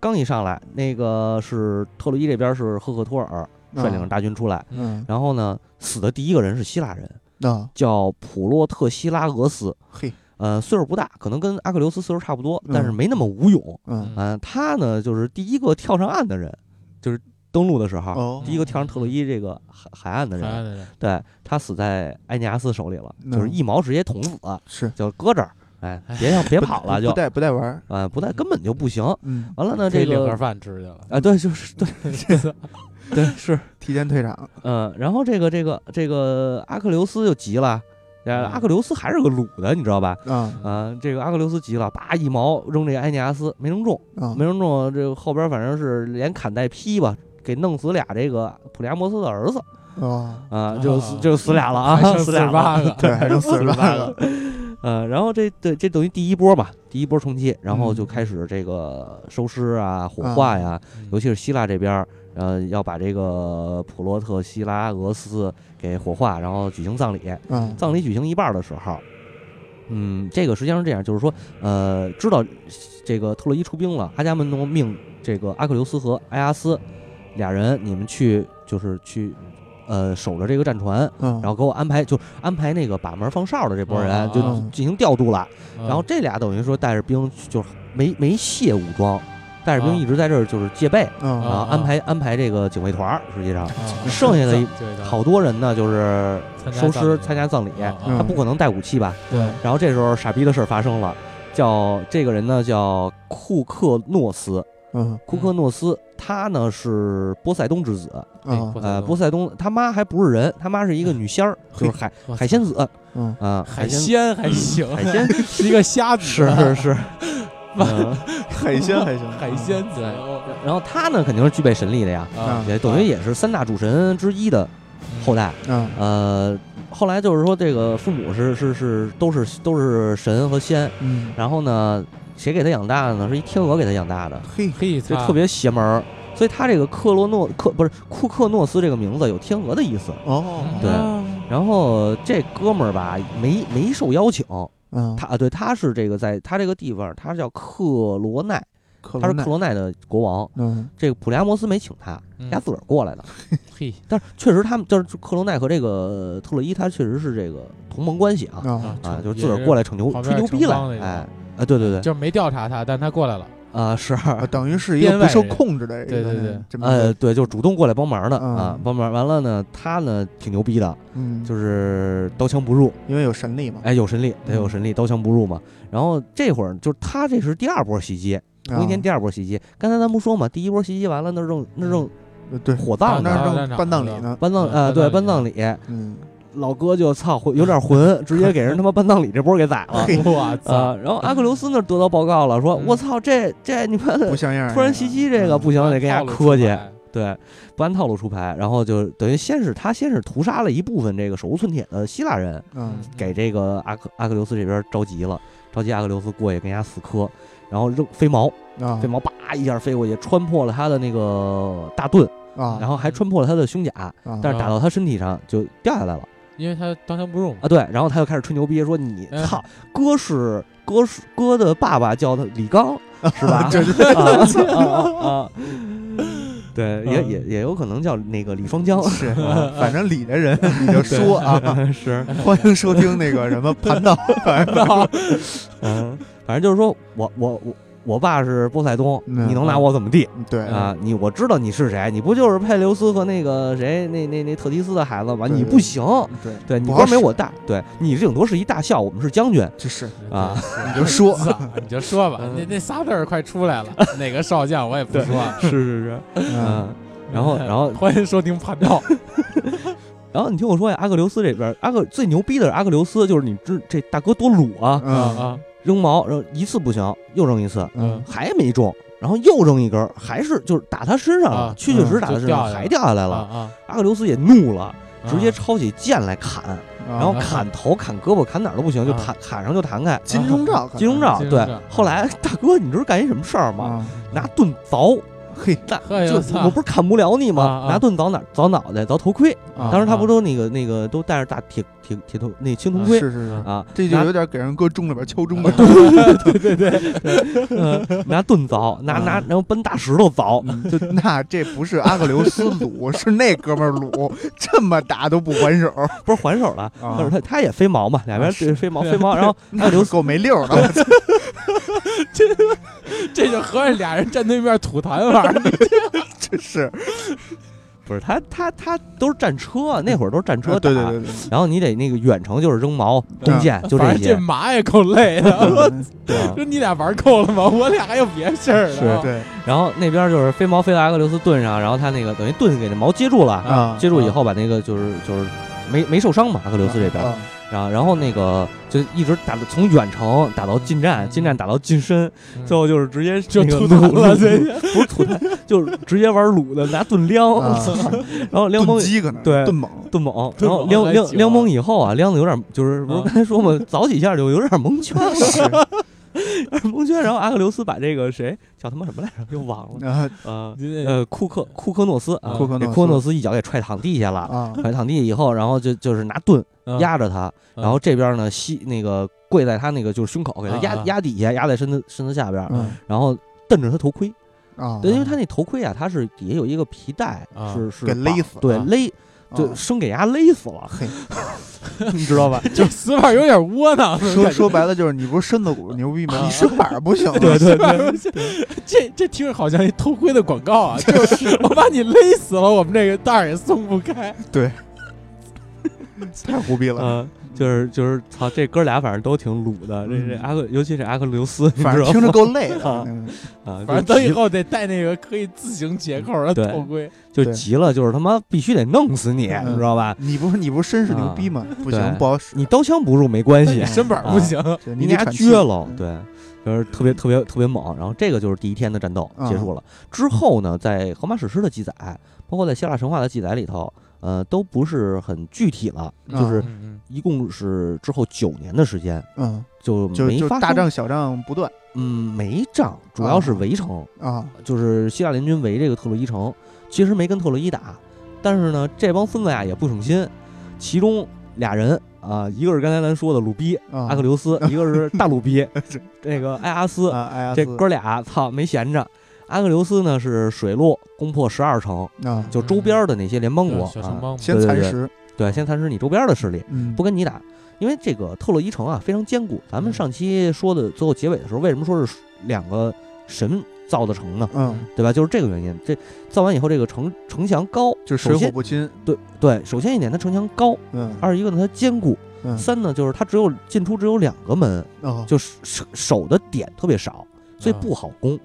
刚一上来，那个是特洛伊这边是赫克托尔率领着大军出来，嗯然后呢，死的第一个人是希腊人，啊叫普洛特希拉俄斯。嘿呃，岁数不大，可能跟阿克琉斯岁数差不多，但是嗯没那么武勇。嗯嗯、他呢就是第一个跳上岸的人，就是登陆的时候，哦第一个跳上特洛伊这个海海岸的人。对他死在埃尼阿斯手里了，嗯就是一矛直接捅死，是就搁这儿，哎，别想 别跑了就不，带不带玩儿，啊，不带根本就不行。嗯，完了呢，这可以领盒饭吃去了。啊，对，就是对 对 是，提前退场，嗯，然后这个这个这个阿克琉斯就急了，阿克琉斯还是个鲁的，你知道吧？啊。啊，这个阿克琉斯急了，叭一矛扔这个埃尼阿斯，没扔中，啊。没扔中，这个后边反正是连砍带劈吧，给弄死俩这个普利阿摩斯的儿子哦，啊，就就死俩了啊，死俩了。48个，对，还剩四十八个，呃，然后这对这等于第一波吧，第一波冲击，然后就嗯。开始这个收尸啊、火化呀，嗯。尤其是希腊这边儿，呃，要把这个普洛特希拉俄斯给火化，然后举行葬礼。嗯葬礼举行一半儿的时候，嗯，这个实际上是这样，就是说，呃，知道这个特洛伊出兵了，阿伽门农命这个阿克琉斯和埃阿斯俩人，你们去就是去。呃，守着这个战船，嗯，然后给我安排，就安排那个把门放哨的这波人，啊就嗯进行调度了。嗯然后这俩等于说带着兵，就是没没卸武装，带着兵啊。一直在这儿就是戒备，嗯。然后啊安排安排这个警卫团。实际上，啊。剩下的好多人呢，就是收尸参加葬礼他不可能带武器吧？对。然后这时候傻逼的事儿发生了，叫这个人呢叫库克诺斯，嗯。库克诺斯他呢是波塞冬之子，啊。呃，波塞冬他妈还不是人，他妈是一个女仙儿，就是海海仙子嗯。啊，海鲜鲜还行，海鲜 是一个瞎子，是是是，嗯海鲜海鲜，海鲜对。然后他呢肯定是具备神力的呀，啊，也等于也是三大主神之一的后代。嗯。呃，后来就是说这个父母是是是都是都是神和仙，嗯，然后呢，谁给他养大的呢？是一天鹅给他养大的，嘿，嘿，操就特别邪门儿。所以他这个克洛诺克不是库克诺斯这个名字有天鹅的意思。哦，对。啊然后这哥们儿吧没没受邀请，嗯，他啊对他是这个在他这个地方他叫克罗奈，他是克罗奈克罗奈的国王。嗯这个普利阿摩斯没请他，嗯他自个儿过来的。嘿但是确实他们就是克罗奈和这个特洛伊，他确实是这个同盟关系啊啊啊，就是自个儿过来逞牛吹牛逼来城邦那，种哎啊对对对就是没调查他，但他过来了，啊是。啊 等于是一个不受控制的一个对对对呃，对，就是主动过来帮忙的啊嗯，帮忙完了呢，他呢挺牛逼的，嗯，就是刀枪不入，因为有神力嘛，哎，有神力，得有嗯神力，刀枪不入嘛。然后这会儿就是他这是第二波袭击，同一天第二波袭击。刚才咱不说嘛，第一波袭击完了，那正那扔呃对，火葬那呢，儿正办葬礼呢，办葬嗯呃对办葬礼，嗯，老哥就操混有点混，直接给人他妈办葬礼这波给宰了。我操啊！，然后阿克琉斯那儿得到报告了，说：“嗯我操，这这你妈的不像样，突然袭击这个嗯不行，得跟人家磕去。对，不按套路出牌，然后就等于先是他先是屠杀了一部分这个手无寸铁的希腊人，嗯给这个阿克阿克琉斯这边着急了，着急阿克琉斯过去跟人家死磕，然后扔飞矛，啊飞矛叭一下飞过去，穿破了他的那个大盾，啊，然后还穿破了他的胸甲，啊但是打到他身体上就掉下来了因为他当枪不入嘛。啊！对，然后他就开始吹牛逼，说你哎操，哥是哥是哥的爸爸叫他李刚 是吧？对对啊啊！对，也嗯也也有可能叫那个李双江，是，啊反正李的人你就说啊，是，欢迎收听那个什么盘道，盘道，嗯，反正就是说我我我我爸是波塞冬，嗯你能拿我怎么地？对。啊？你我知道你是谁，你不就是佩琉斯和那个谁那那那特提斯的孩子吗？你不行，对，对你不好使官没我大，对你顶多是一大校，我们是将军。这是。啊，你就说。你就说吧，嗯。那那仨字儿快出来了，哪个少将我也不说。是是是，嗯。嗯，然后然后。欢迎收听盘道，然后你听我说呀，阿克琉斯这边，阿克最牛逼的是阿克琉斯，就是你知这大哥多鲁啊，嗯。啊，扔矛，然后一次不行，又扔一次，嗯还没中，然后又扔一根儿，还是就是打他身上了啊，确确实实打他身上，还掉下来了。啊阿克琉斯也怒了，啊，直接抄起剑来砍，然后啊砍头、砍胳膊、砍哪儿都不行，就弹砍砍上就弹开。金钟罩，金钟罩，对。后来大哥，你知道干一什么事儿吗？啊，拿盾凿，嘿，那就我我不是砍不了你啊吗？啊拿盾凿哪？凿脑袋，凿头盔。啊当时他不都那个那个都戴着大铁铁铁头那青铜盔是是是，啊？这就有点给人搁钟里边敲钟的，对对对对，嗯拿盾凿，拿拿啊然后奔大石头凿，嗯就那这不是阿克琉斯鲁，是那哥们儿鲁，这么打都不还手，不是还手了，啊但是他他也飞毛嘛，两边飞毛飞毛，然后阿克琉斯够没溜儿的，我操 这就合着俩人站对面吐痰玩儿，真是不是他他他都是战车，那会儿都是战车啊对对打对对，然后你得那个远程就是扔矛、弓箭，就这反正这些。马也够累的。说你俩玩够了吗？我俩还有别事儿呢。对然后那边就是飞毛飞到阿克琉斯盾上，然后他那个等于盾给那矛接住了，啊，接住以后把那个就是就是没没受伤嘛，阿克琉斯这边。啊然后然后那个就一直打到从远程打到近战，近战打到近身，嗯。最后就是直接就那个吐痰撸撸了这不是吐痰，就是直接玩撸的，拿盾撩，啊 然后撩盾蒙机可能对盾猛，盾猛，盾然后撩撩撩蒙以后啊，撩的有点就是不是啊刚才说嘛，早几下就有点蒙圈 了，蒙圈。然后阿克琉斯把这个谁叫他妈什么来着，又忘了，啊呃呃库克库克诺斯啊，库克诺斯给库克诺斯一脚给踹躺地下了。啊踹躺地以后，然后就就是拿盾嗯压着他，嗯然后这边呢膝那个跪在他那个就是胸口，给他压压底下，压在身子身子下边，嗯然后瞪着他头盔。啊，对，因为他那头盔啊，它是底下有一个皮带，啊是是给勒死啊对勒，啊就生给牙勒死了，嘿，你知道吧？就死法有点窝囊。说说白了就是你不是身子骨牛逼吗？啊你身板儿不行，对对对，这这听着好像一偷窥的广告啊！就是我把你勒死了，我们这个袋儿也松不开。对太胡逼了。嗯，就是就是操，这哥俩反正都挺鲁的，这这嗯阿克，尤其是阿克琉斯，你反正？听着够累的啊，反正等以后得带那个可以自行解扣的头盔。就急了，就是他妈必须得弄死你，嗯你知道吧？你不是你不是绅士牛逼吗？不行，不好使。你刀枪不入没关系你，身板不行，你俩撅了，对，就是特别特别特别猛。然后这个就是第一天的战斗啊结束了。之后呢，在荷马史诗的记载，包括在希腊神话的记载里头，呃，都不是很具体了，啊就是嗯一共是之后九年的时间，嗯，就就就没发生大仗小仗不断。嗯，没仗，主要是围城，啊。就是希腊联军围这个特洛伊城，其实没跟特洛伊打，但是呢，这帮孙子呀也不省心，其中俩人啊，一个是刚才咱说的鲁逼啊，阿克琉斯，一个是大鲁逼 是。这个埃阿斯，这哥俩操没闲着。阿克琉斯呢是水路攻破十二城，啊，就周边的那些联邦国啊，小城邦嘛先蚕食，对，先蚕食你周边的势力，嗯，不跟你打，因为这个特洛伊城啊非常坚固。咱们上期说的最后结尾的时候，为什么说是两个神造的城呢？嗯，对吧？就是这个原因。这造完以后，这个城城墙高，就水火首先不侵，对对，首先一点它城墙高，嗯二一个呢它坚固，嗯，三呢就是它只有进出只有两个门，哦就是守守的点特别少，所以啊不好攻。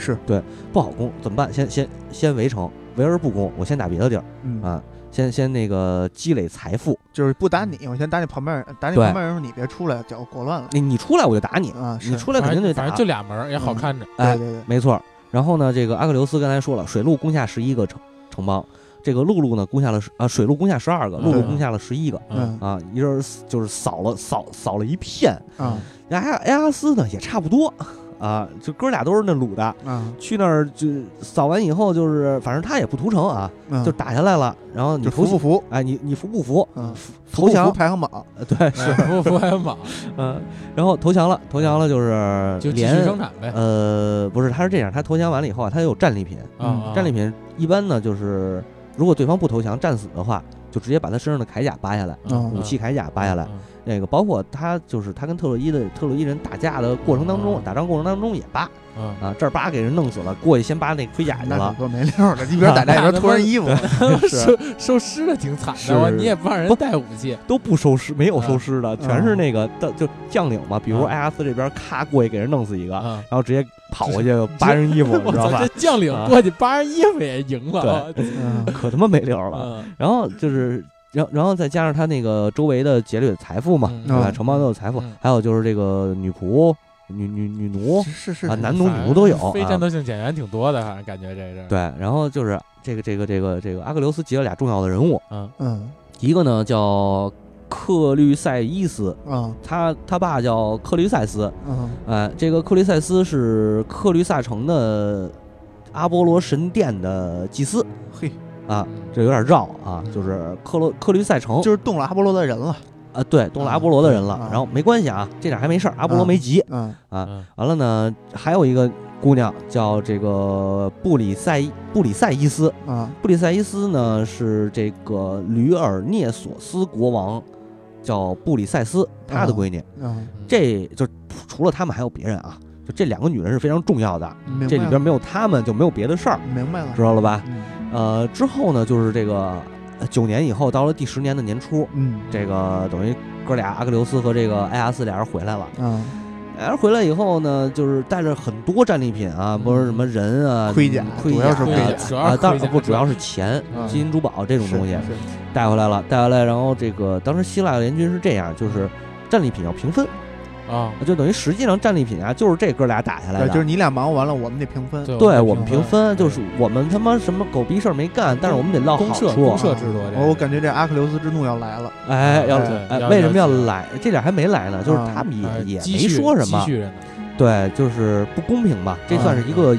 是对不好攻，怎么办？先先先围城，围而不攻，我先打别的地儿嗯啊，先先那个积累财富。就是不打你，我先打你旁边人，打你旁边人时候你别出来搅裹乱了你你出来我就打你，啊！你出来肯定得打反正。就俩门儿也好看着。哎对对对，没错。然后呢，这个阿克琉斯刚才说了，水路攻下十一个城城邦，这个陆路呢攻下了十啊，水路攻下十二个，陆路嗯攻下了十一个嗯啊，一人就是扫了扫扫了一片。啊埃埃阿斯呢也差不多啊，就哥俩都是那鲁的，啊，去那儿就扫完以后就是，反正他也不屠城啊，嗯就打下来了。然后你就投服不服？哎，你你服不服？嗯，投降服不服排行榜，呃对，是服服排行榜，嗯，然后投降了，投降了就是就继续连生产呗。呃，不是，他是这样，他投降完了以后啊，他有战利品，啊，战利品一般呢就是，如果对方不投降战死的话，就直接把他身上的铠甲扒下来，嗯武器铠甲扒下来。嗯那个包括他就是他跟特洛伊的特洛伊人打架的过程当中，嗯。打仗过程当中也扒。嗯，啊，这儿扒给人弄死了，过去先扒那盔甲去了没溜儿了，一边 打架一边脱人衣服，收收尸的挺惨是的，我你也不让人不带武器，都不收尸，没有收尸的，全是嗯那个的就将领嘛，比如嗯埃阿斯这边咔过去给人弄死一个，啊，然后直接跑过去扒人衣服，知道吧这？将领啊过去扒人衣服也赢了，嗯可他妈没溜儿了。嗯然后就是，然后然后再加上他那个周围的劫掠财富嘛，嗯对吧？嗯城邦都有财富嗯，还有就是这个女仆、女女女奴啊，是是是男奴女奴都有非战啊。斗性减员挺多的，反正感觉这是，对，然后就是这个这个这个这个阿克琉斯结了俩重要的人物，嗯。嗯。一个呢叫克律塞伊斯，嗯。他他爸叫克律塞斯，嗯。哎，这个克律塞斯是克律萨城的阿波罗神殿的祭司嘿，啊，嗯这有点绕啊，就是克罗克律塞城。就是动了阿波罗的人了，啊，对，动了阿波罗的人了啊，然后没关系啊，这点还没事儿，阿波罗没急。嗯。嗯。完了呢，还有一个姑娘叫这个布里塞布里塞伊斯，啊。布里塞伊斯呢是这个吕尔涅索斯国王叫布里塞斯他的啊闺女，嗯，这就除了他们还有别人啊，就这两个女人是非常重要的，这里边没有他们就没有别的事儿，明白了，知道了吧？嗯。呃，之后呢就是这个呃九年以后，到了第十年的年初，嗯这个等于哥俩阿克琉斯和这个埃阿斯俩人回来了。嗯俩人回来以后呢，就是带着很多战利品啊，不是什么人啊、盔甲盔主要是甲啊盔甲啊，当是不主要是钱、嗯金银珠宝这种东西是带回来了，带回来，然后这个当时希腊联军是这样，就是战利品要平分，啊，就等于实际上战利品啊，就是这哥俩打下来对，的，就是你俩忙活完了，我们得平分，对对我们平平分，就是我们他妈什么狗逼事儿没干，但是我们得落好公社处公。社制度，我我感觉这阿克琉斯之怒要来了，哎，要哎哎，要为什么要要来？这点还没来呢，就是啊。他们呃也也没说什么，对，就是不公平吧？这啊算是一个，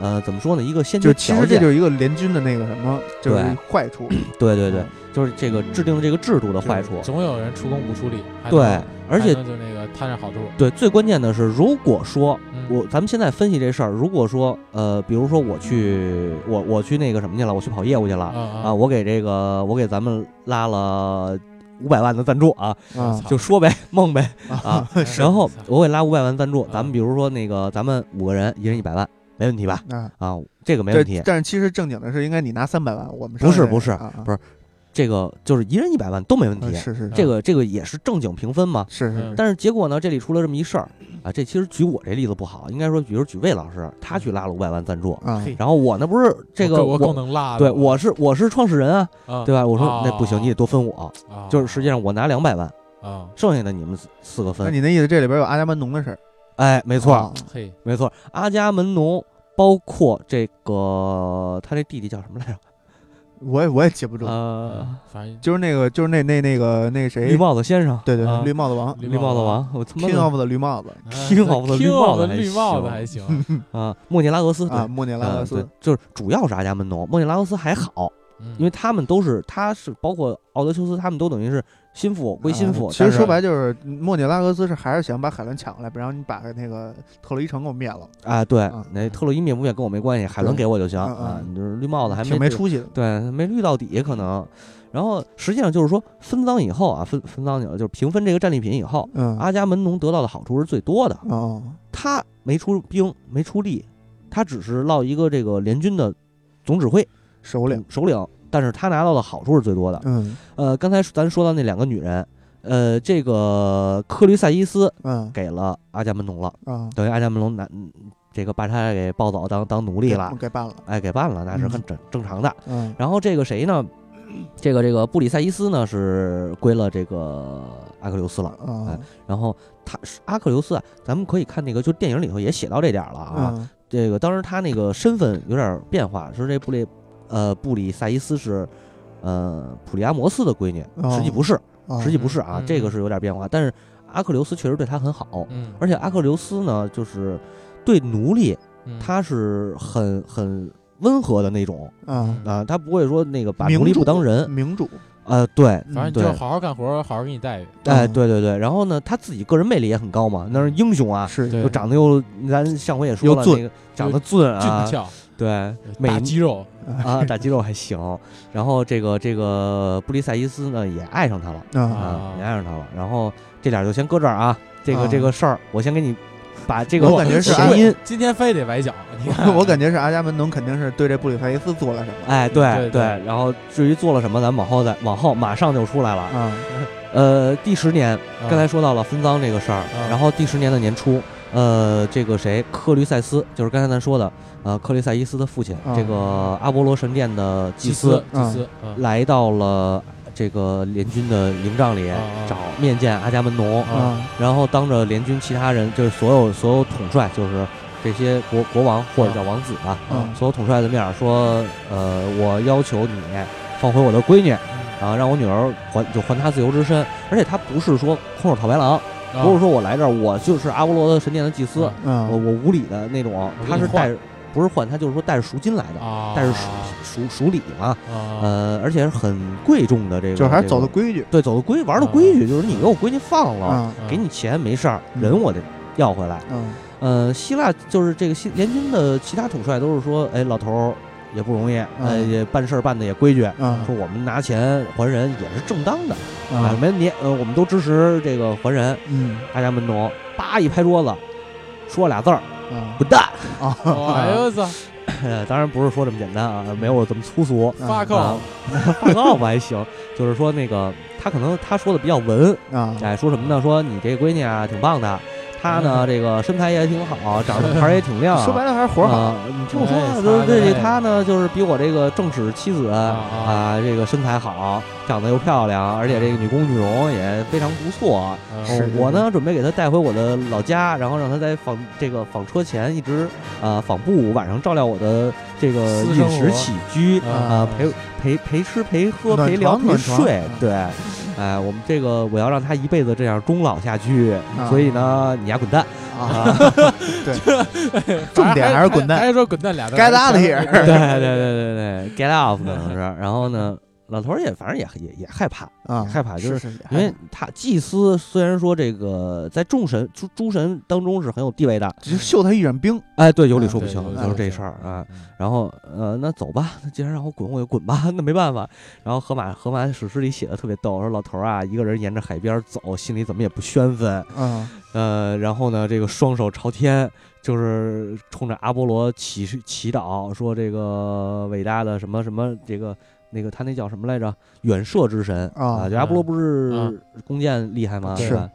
呃，怎么说呢？一个先就决条件。其实这就是一个联军的那个什么，就是对坏处，对对对嗯，就是这个制定的这个制度的坏处。总有人出工不出力，还对能，而且就那个贪点好处，对，最关键的是，如果说嗯我咱们现在分析这事儿，如果说呃，比如说我去我我去那个什么去了，我去跑业务去了啊啊，我给这个我给咱们拉了五百万的赞助啊，啊就说呗，梦呗啊，然后我给拉五百万赞助，啊咱们比如说那个咱们五个人，一人一百万，没问题吧？啊。啊，这个没问题，。但是其实正经的是应该你拿三百万，我们不是不是不是这个就是一人一百万都没问题呃，是是这个这个也是正经评分嘛。是是嗯但是结果呢，这里出了这么一事儿啊，这其实举我这例子不好，应该说，比如举魏老师，他去拉了五百万赞助，啊然后我呢不是这个我够能拉，对我是我是创始人啊，啊对吧？我说哦那不行，你得多分我，啊就是实际上我拿两百万，啊，剩下的你们四四个分。那你那意思这里边有阿加门农的事儿？哎，没错啊嘿，没错，阿伽门农包括这个他这弟弟叫什么来着？我也我也记不住，呃，反正。就是那个就是那那那个那个谁，绿帽子先生，对对啊，绿帽子王。绿绿帽子王。王，我他妈，King 的 of 的绿帽子。听好的绿帽子还绿帽子行还行，啊，莫涅拉俄斯啊，对。莫涅拉俄斯，就是主要是阿伽门农，莫涅拉俄斯还好，嗯。因为他们都是，他是包括奥德修斯，他们都等于是心腹归心腹。啊其实说白就是莫涅拉俄斯是还是想把海伦抢过来，不让你把那个特洛伊城给我灭了，啊，对嗯，那特洛伊灭不灭跟我没关系，海伦给我就行啊。你就是绿帽子还挺没没出息的。对，没绿到底可能。然后实际上就是说分赃以后啊，分分赃以后就是平分这个战利品以后，嗯阿伽门农得到的好处是最多的。哦他没出兵，没出力，他只是落一个这个联军的总指挥首领，首领，但是他拿到的好处是最多的。嗯呃，刚才咱说到那两个女人，呃，这个克律塞伊斯嗯给了阿伽门农了，啊等于阿伽门农拿嗯这个把他给抱走当当奴隶了，给办了，哎，给办了，那是很正正常的。嗯然后这个谁呢？这个这个布里塞伊斯呢是归了这个阿克琉斯了。啊哎然后他是阿克琉斯啊，咱们可以看那个，就电影里头也写到这点了啊。嗯这个当时他那个身份有点变化，说这布里呃布里萨伊斯是呃普利阿摩斯的闺女，哦实际不是，啊实际不是啊，嗯这个是有点变化。但是阿克琉斯确实对她很好，嗯，而且阿克琉斯呢，就是对奴隶嗯他是很很温和的那种啊啊，他不会说那个把奴隶不主当人，明主，呃，对，反正你就好好干活，好好给你待遇。哎，嗯对对对，然后呢，他自己个人魅力也很高嘛，那是英雄啊，是又长得又，咱上回也说了，俊那个长得俊啊俊，俏，对，美大肌肉，啊，打肌肉还行。然后这个这个布里塞伊斯呢也爱上他了啊。啊，也爱上他了。然后这俩就先搁这儿啊，这个啊。这个事儿，我先给你把这个我感觉是谐音，今天非得崴脚，你 看，我感觉是阿伽门农肯定是对这布里塞伊斯做了什么。哎，对对对然后至于做了什么，咱们往后再往后马上就出来了。啊。呃，第十年，啊刚才说到了分赃这个事儿，啊。然后第十年的年初，呃，这个谁，克吕塞斯，就是刚才咱说的，呃，克里塞伊斯的父亲，啊。这个阿波罗神殿的祭祭司，祭司，嗯来到了这个联军的营帐里，找面见阿伽门农，然后当着联军其他人，就是所有所有统帅，就是这些国国王或者叫王子吧，啊。所有统帅的面说，呃，我要求你放回我的闺女，啊，让我女儿还就还她自由之身，而且他不是说空手套白狼，啊不是说我来这儿我就是阿波罗的神殿的祭司，嗯。我我无礼的那种，他是带着不是换，他就是说带着赎金来的，啊，带着赎赎赎礼嘛，啊，呃，而且是很贵重的这个，就是还是走的规矩。对走的规玩的规矩，就是你给我闺女放了，啊给你钱没事儿，嗯。人我得要回来。嗯。呃，希腊就是这个希联军的其他统帅都是说，哎，老头儿也不容易，呃，嗯也办事儿办的也规矩，啊说我们拿钱还人也是正当的啊，啊没问题，呃，我们都支持这个还人。嗯大家门农叭一拍桌子，说俩字儿，啊滚蛋。啊 哎呦我操，呃当然不是说这么简单啊，没有这么粗俗。发扣啊，发告不还行，就是说那个他可能他说的比较文，啊哎，说什么呢？说你这闺女啊挺棒的，她呢 这个身材也挺好，长得牌儿也挺亮。说白了还是活儿好。啊，你听我说啊，哎对对对，哎她呢就是比我这个正室妻子啊啊，这个身材好，长得又漂亮，而且这个女工女容也非常不错。我呢准备给她带回我的老家，然后让她在纺这个纺车前一直啊纺布，晚上照料我的这个饮食起居啊。啊，陪陪陪吃陪喝陪聊陪睡嗯，对。哎，我们这个我要让他一辈子这样终老下去，啊所以呢，你丫滚蛋！啊，对，重点还是滚蛋还是说滚蛋俩字儿 Get out of here 对对对对对，get off 可能是。然后呢，老头儿也反正也也也害怕，啊，害怕就是是因为他祭司虽然说这个在众神诸诸神当中是很有地位的，只是秀他一忍兵哎，对，有理啊说不清，就是这事儿啊。嗯然后呃，那走吧，那既然让我滚，我就滚吧，那没办法。然后河马河马史诗里写的特别逗，说老头儿啊，一个人沿着海边走，心里怎么也不宣愤，啊呃，然后呢，这个双手朝天，就是冲着阿波罗祈祈祷，说这个伟大的什么什么这个那个他那叫什么来着？远射之神啊就阿波罗不啊是弓箭厉害吗？是吧？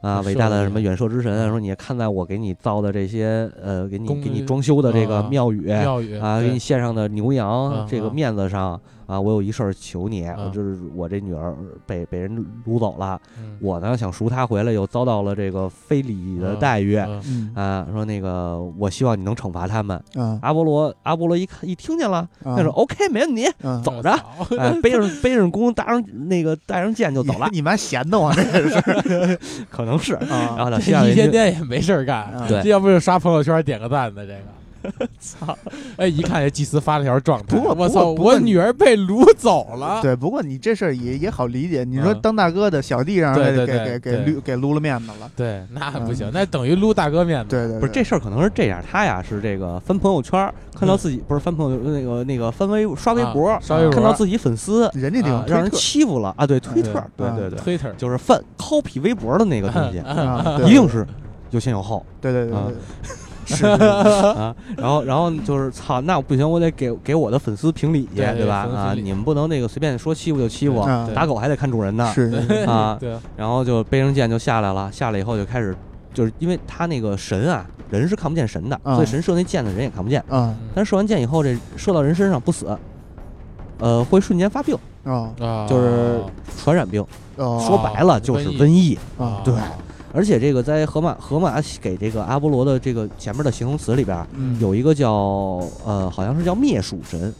啊，伟大的什么远射之神，说你看在我给你造的这些呃，给你给你装修的这个啊庙宇庙宇啊，给你献上的牛羊啊这个啊面子上啊，我有一事儿求你，啊就是我这女儿被被人掳走了，嗯我呢想赎她回来，又遭到了这个非礼的待遇嗯嗯啊，说那个我希望你能惩罚他们。啊阿波罗阿波罗一看一听见了，啊那说 OK 没问题，嗯走着，背上背上弓，搭上那个带上剑就走了，你妈闲的慌这是 可能是。啊然后呢，一天天也没事儿干，啊对这要不就刷朋友圈点个赞的这个。操！哎，一看这祭司发了条状态，不过我操，我女儿被掳走了。对，不过你这事儿也也好理解。你说嗯当大哥的小弟让给给给撸给撸了面子了，对，那不行嗯，那等于撸大哥面子。对对，不是这事儿可能是这样，他呀是这个翻朋友圈，看到自己不是翻朋友那个那个翻微刷微博，啊刷微博看到自己粉丝人家地方啊让人欺负了啊，对推特，对啊对对，，Twitter 就是翻 copy 微博的那个东西，一定是有先有后对对对，是是 啊。然后然后就是操，那不行，我得给给我的粉丝评理去，对对吧？啊，你们不能那个随便说欺负就欺负，打狗还得看主人呢。是是啊对，然后就背上剑就下来了，下来以后就开始就是因为他那个神啊，人是看不见神的，啊所以神射那箭的，人也看不见。啊但射完箭以后，这射到人身上不死，呃，会瞬间发病，啊啊，就是传染病。哦说白了就是瘟疫瘟疫。啊对而且这个在荷马荷马给这个阿波罗的这个前面的形容词里边，嗯。有一个叫呃，好像是叫灭鼠神，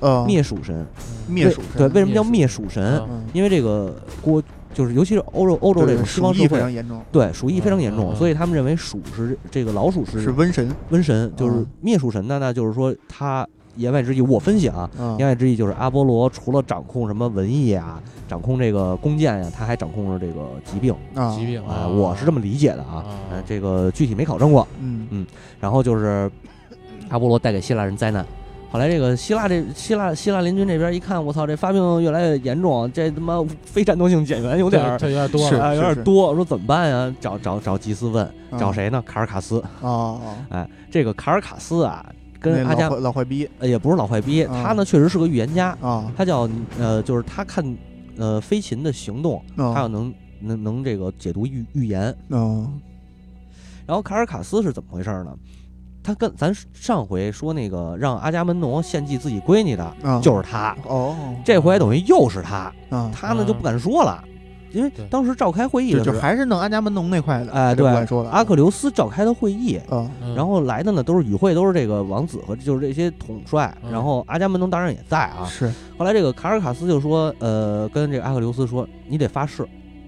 呃灭鼠神。灭鼠对，神为什么叫灭灭鼠神？因为这个国就是尤其是欧洲欧洲这种西方鼠疫非社会，常严重，对鼠疫非常严重，所以他们认为鼠是这个老鼠是是瘟神。瘟神，就是嗯。灭鼠神呢，那就是说他言外之意，我分析啊，啊言外之意就是阿波罗除了掌控什么文艺啊，掌控这个弓箭呀，他还掌控着这个疾病啊疾病啊，我是这么理解的啊啊，呃，这个具体没考证过。嗯然后就是阿波罗带给希腊人灾难。后来这个希腊这希腊希腊联军这边一看，我操，这发病越来越严重，这他妈非战斗性减员有点儿这有点多是了，啊，有是点多，说怎么办呀？找找找祭司问，啊找谁呢？卡尔卡斯。哦哦，哎，这个卡尔卡斯啊，跟阿加老坏逼呃也不是老坏逼，啊他呢确实是个预言家，啊，他叫呃，就是他看呃飞禽的行动，他要哦能能能这个解读预预言。啊然后卡尔卡斯是怎么回事呢？他跟咱上回说那个让阿伽门农献祭自己闺女的，啊就是他。哦这回等于又是他，啊，他呢嗯就不敢说了，因为当时召开会议的时候，就还是弄阿伽门农那块的，哎，这对不敢说了，阿克琉斯召开的会议，啊嗯。然后来的呢都是与会都是这个王子和就是这些统帅，嗯。然后阿伽门农当然也在啊。是。后来这个卡尔卡斯就说，呃，跟这个阿克琉斯说，你得发誓，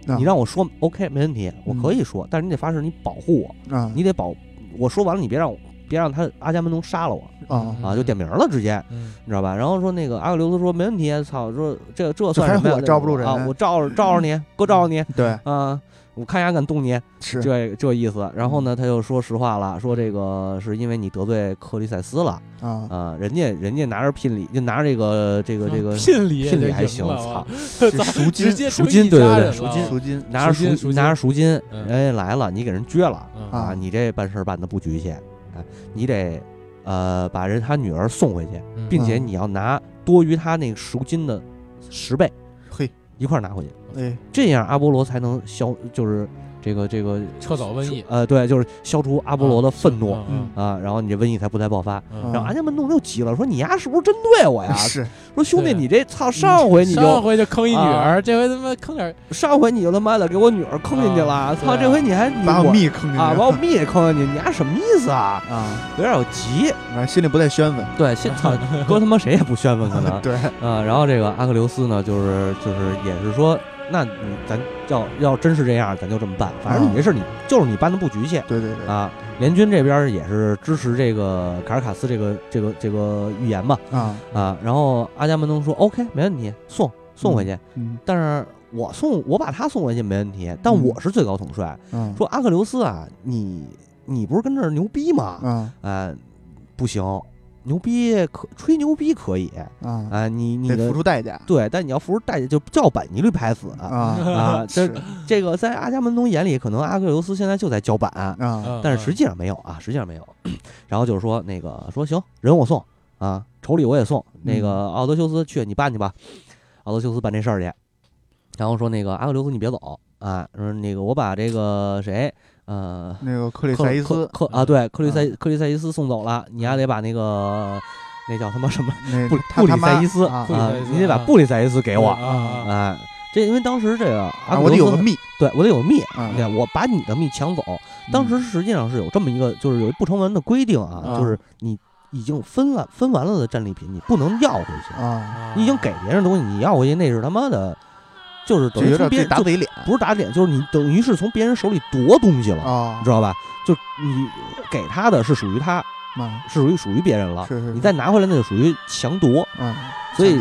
啊。你让我说 OK 没问题，我嗯。可以说，但是你得发誓你保护我，啊。你得保，我说完了你别让我别让他阿伽门农杀了我啊啊，就点名了直接。嗯你知道吧？然后说那个阿克琉斯说没问题，操，说这这这还是算什么呀我罩不住人啊？我罩着罩着你，哥罩着你对啊！我看牙敢动你，是这这意思。然后呢，他就说实话了，说这个是因为你得罪克里塞斯了啊啊，人家人家拿着聘礼，就拿着这个这个这个聘礼聘礼还行，操赎金赎金对对对赎赎金赎金拿着赎拿着赎金，嗯人家来了，你给人撅了嗯啊啊，你这办事办的不局气，哎，你得呃把人他女儿送回去，并且你要拿多于他那个赎金的十倍嘿。一块儿拿回去，哎。这样阿波罗才能消，就是这个这个撤走瘟疫，呃，对，就是消除阿波罗的愤怒嗯啊，然后你这瘟疫才不再爆发。然后阿伽门农又急了，说你丫是不是针对我呀？是说兄弟，你这操上回你就上回就坑一女啊儿，这回他妈坑点上回你就他妈的给我女儿坑进去了，操，这回你还你把我我蜜坑进去啊，把我蜜也坑进去，你丫什么意思啊？啊，有点有急。反正心里不太宣愤，对，现操 哥他妈谁也不宣愤可能。对啊，然后这个阿克琉斯呢，就是就是也是说，那你咱要要真是这样，咱就这么办。反正你这事儿你就是你办的不局限对对对啊。联军这边也是支持这个卡尔卡斯这个这个这个预言嘛啊啊。然后阿伽门农说 OK 没问题，送送回去。嗯但是我送我把他送回去没问题，但嗯我是最高统帅。嗯说阿克琉斯啊，你你不是跟这儿牛逼吗？啊啊，不行，牛逼可吹牛逼可以啊啊，你你得付出代价对，但你要付出代价，就叫板一律拍死啊。这是这个在阿伽门农眼里，可能阿克琉斯现在就在叫板，啊嗯但是实际上没有啊，实际上没有。然后就是说那个说行，人我送啊，丑礼我也送。那嗯个奥德修斯去，你办去吧，奥德修斯办这事儿去。然后说那个阿克琉斯你别走啊，说那个我把这个谁呃那个克里塞伊斯克啊对克里塞克里塞伊斯送走了，你还得把那个那叫他妈什么那布布里塞伊斯啊你得把啊布里塞伊斯给我啊啊啊。这因为当时这个阿啊我得有个密对我得有密，啊我把你的密抢走。当时实际上是有这么一个，就是有一不成文的规定啊，啊就是你已经分了分完了的战利品，你不能要回去。啊，你已经给别人东西，你要回去那是他妈的，就是等于别人打自己脸不是打脸，就是你等于是从别人手里夺东西了，啊你知道吧？就你给他的是属于他，啊是属于属于别人了，是是你再拿回来那就属于强夺。嗯，所以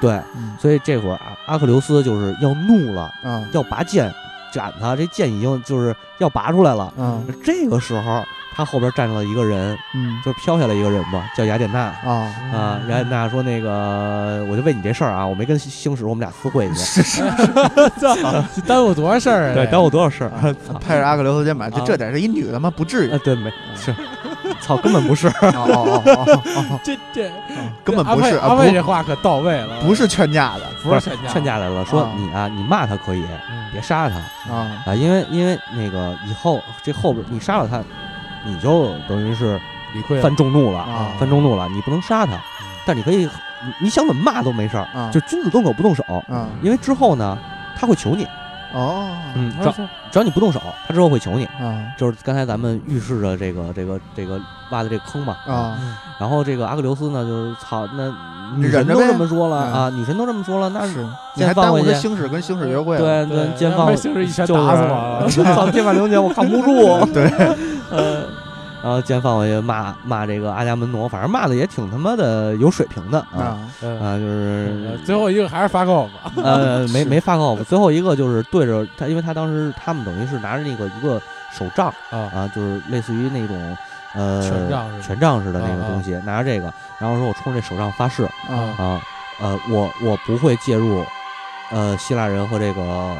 对，嗯所以这会儿阿阿克琉斯就是要怒了，嗯要拔剑斩他，这剑已经就是要拔出来了。嗯这个时候，他后边站了一个人，嗯就飘下来一个人吧，叫雅典娜啊啊。雅典娜说：“那个，我就为你这事儿啊，我没跟星矢我们俩私会去，是是操，这耽误多少事儿啊？对，耽误多少事儿。操拍着阿克琉斯肩膀，就啊这点，是一女的吗？不至于啊，对，没是，操，根本不是。哦哦哦哦哦，这这根本不是啊，阿卫这话可到位了，不是劝架的不是劝架劝架来了，说啊你啊，你骂他可以，嗯别杀他啊啊，因为因为那个以后这后边你杀了他，你就等于是理亏犯众怒了，啊。犯众怒了，你不能杀他，但你可以，你你想怎么骂都没事儿，啊。就君子动口不动手，啊。因为之后呢，他会求你，哦嗯，只要只要你不动手，他之后会求你，啊。就是刚才咱们预示着这个这个这个挖的这个坑嘛，啊。嗯然后这个阿克琉斯呢，就是操，那女神都这么说了嗯啊，女神都这么说了，那是，你先还耽误这星矢跟星矢约会，对对先放星矢一拳就打死我了。操，天马流星我扛不住，对，呃，然后奸放回去骂骂这个阿伽门农，反正骂的也挺他妈的有水平的啊啊嗯啊，就是最后一个还是发告吧，呃没 没发告，最后一个就是对着他，因为他当时他们等于是拿着那个一个手杖啊啊，就是类似于那种呃权杖似的权杖似的那啊啊个东西，拿着这个，然后说我冲这手杖发誓啊啊，呃，我我不会介入，呃，希腊人和这个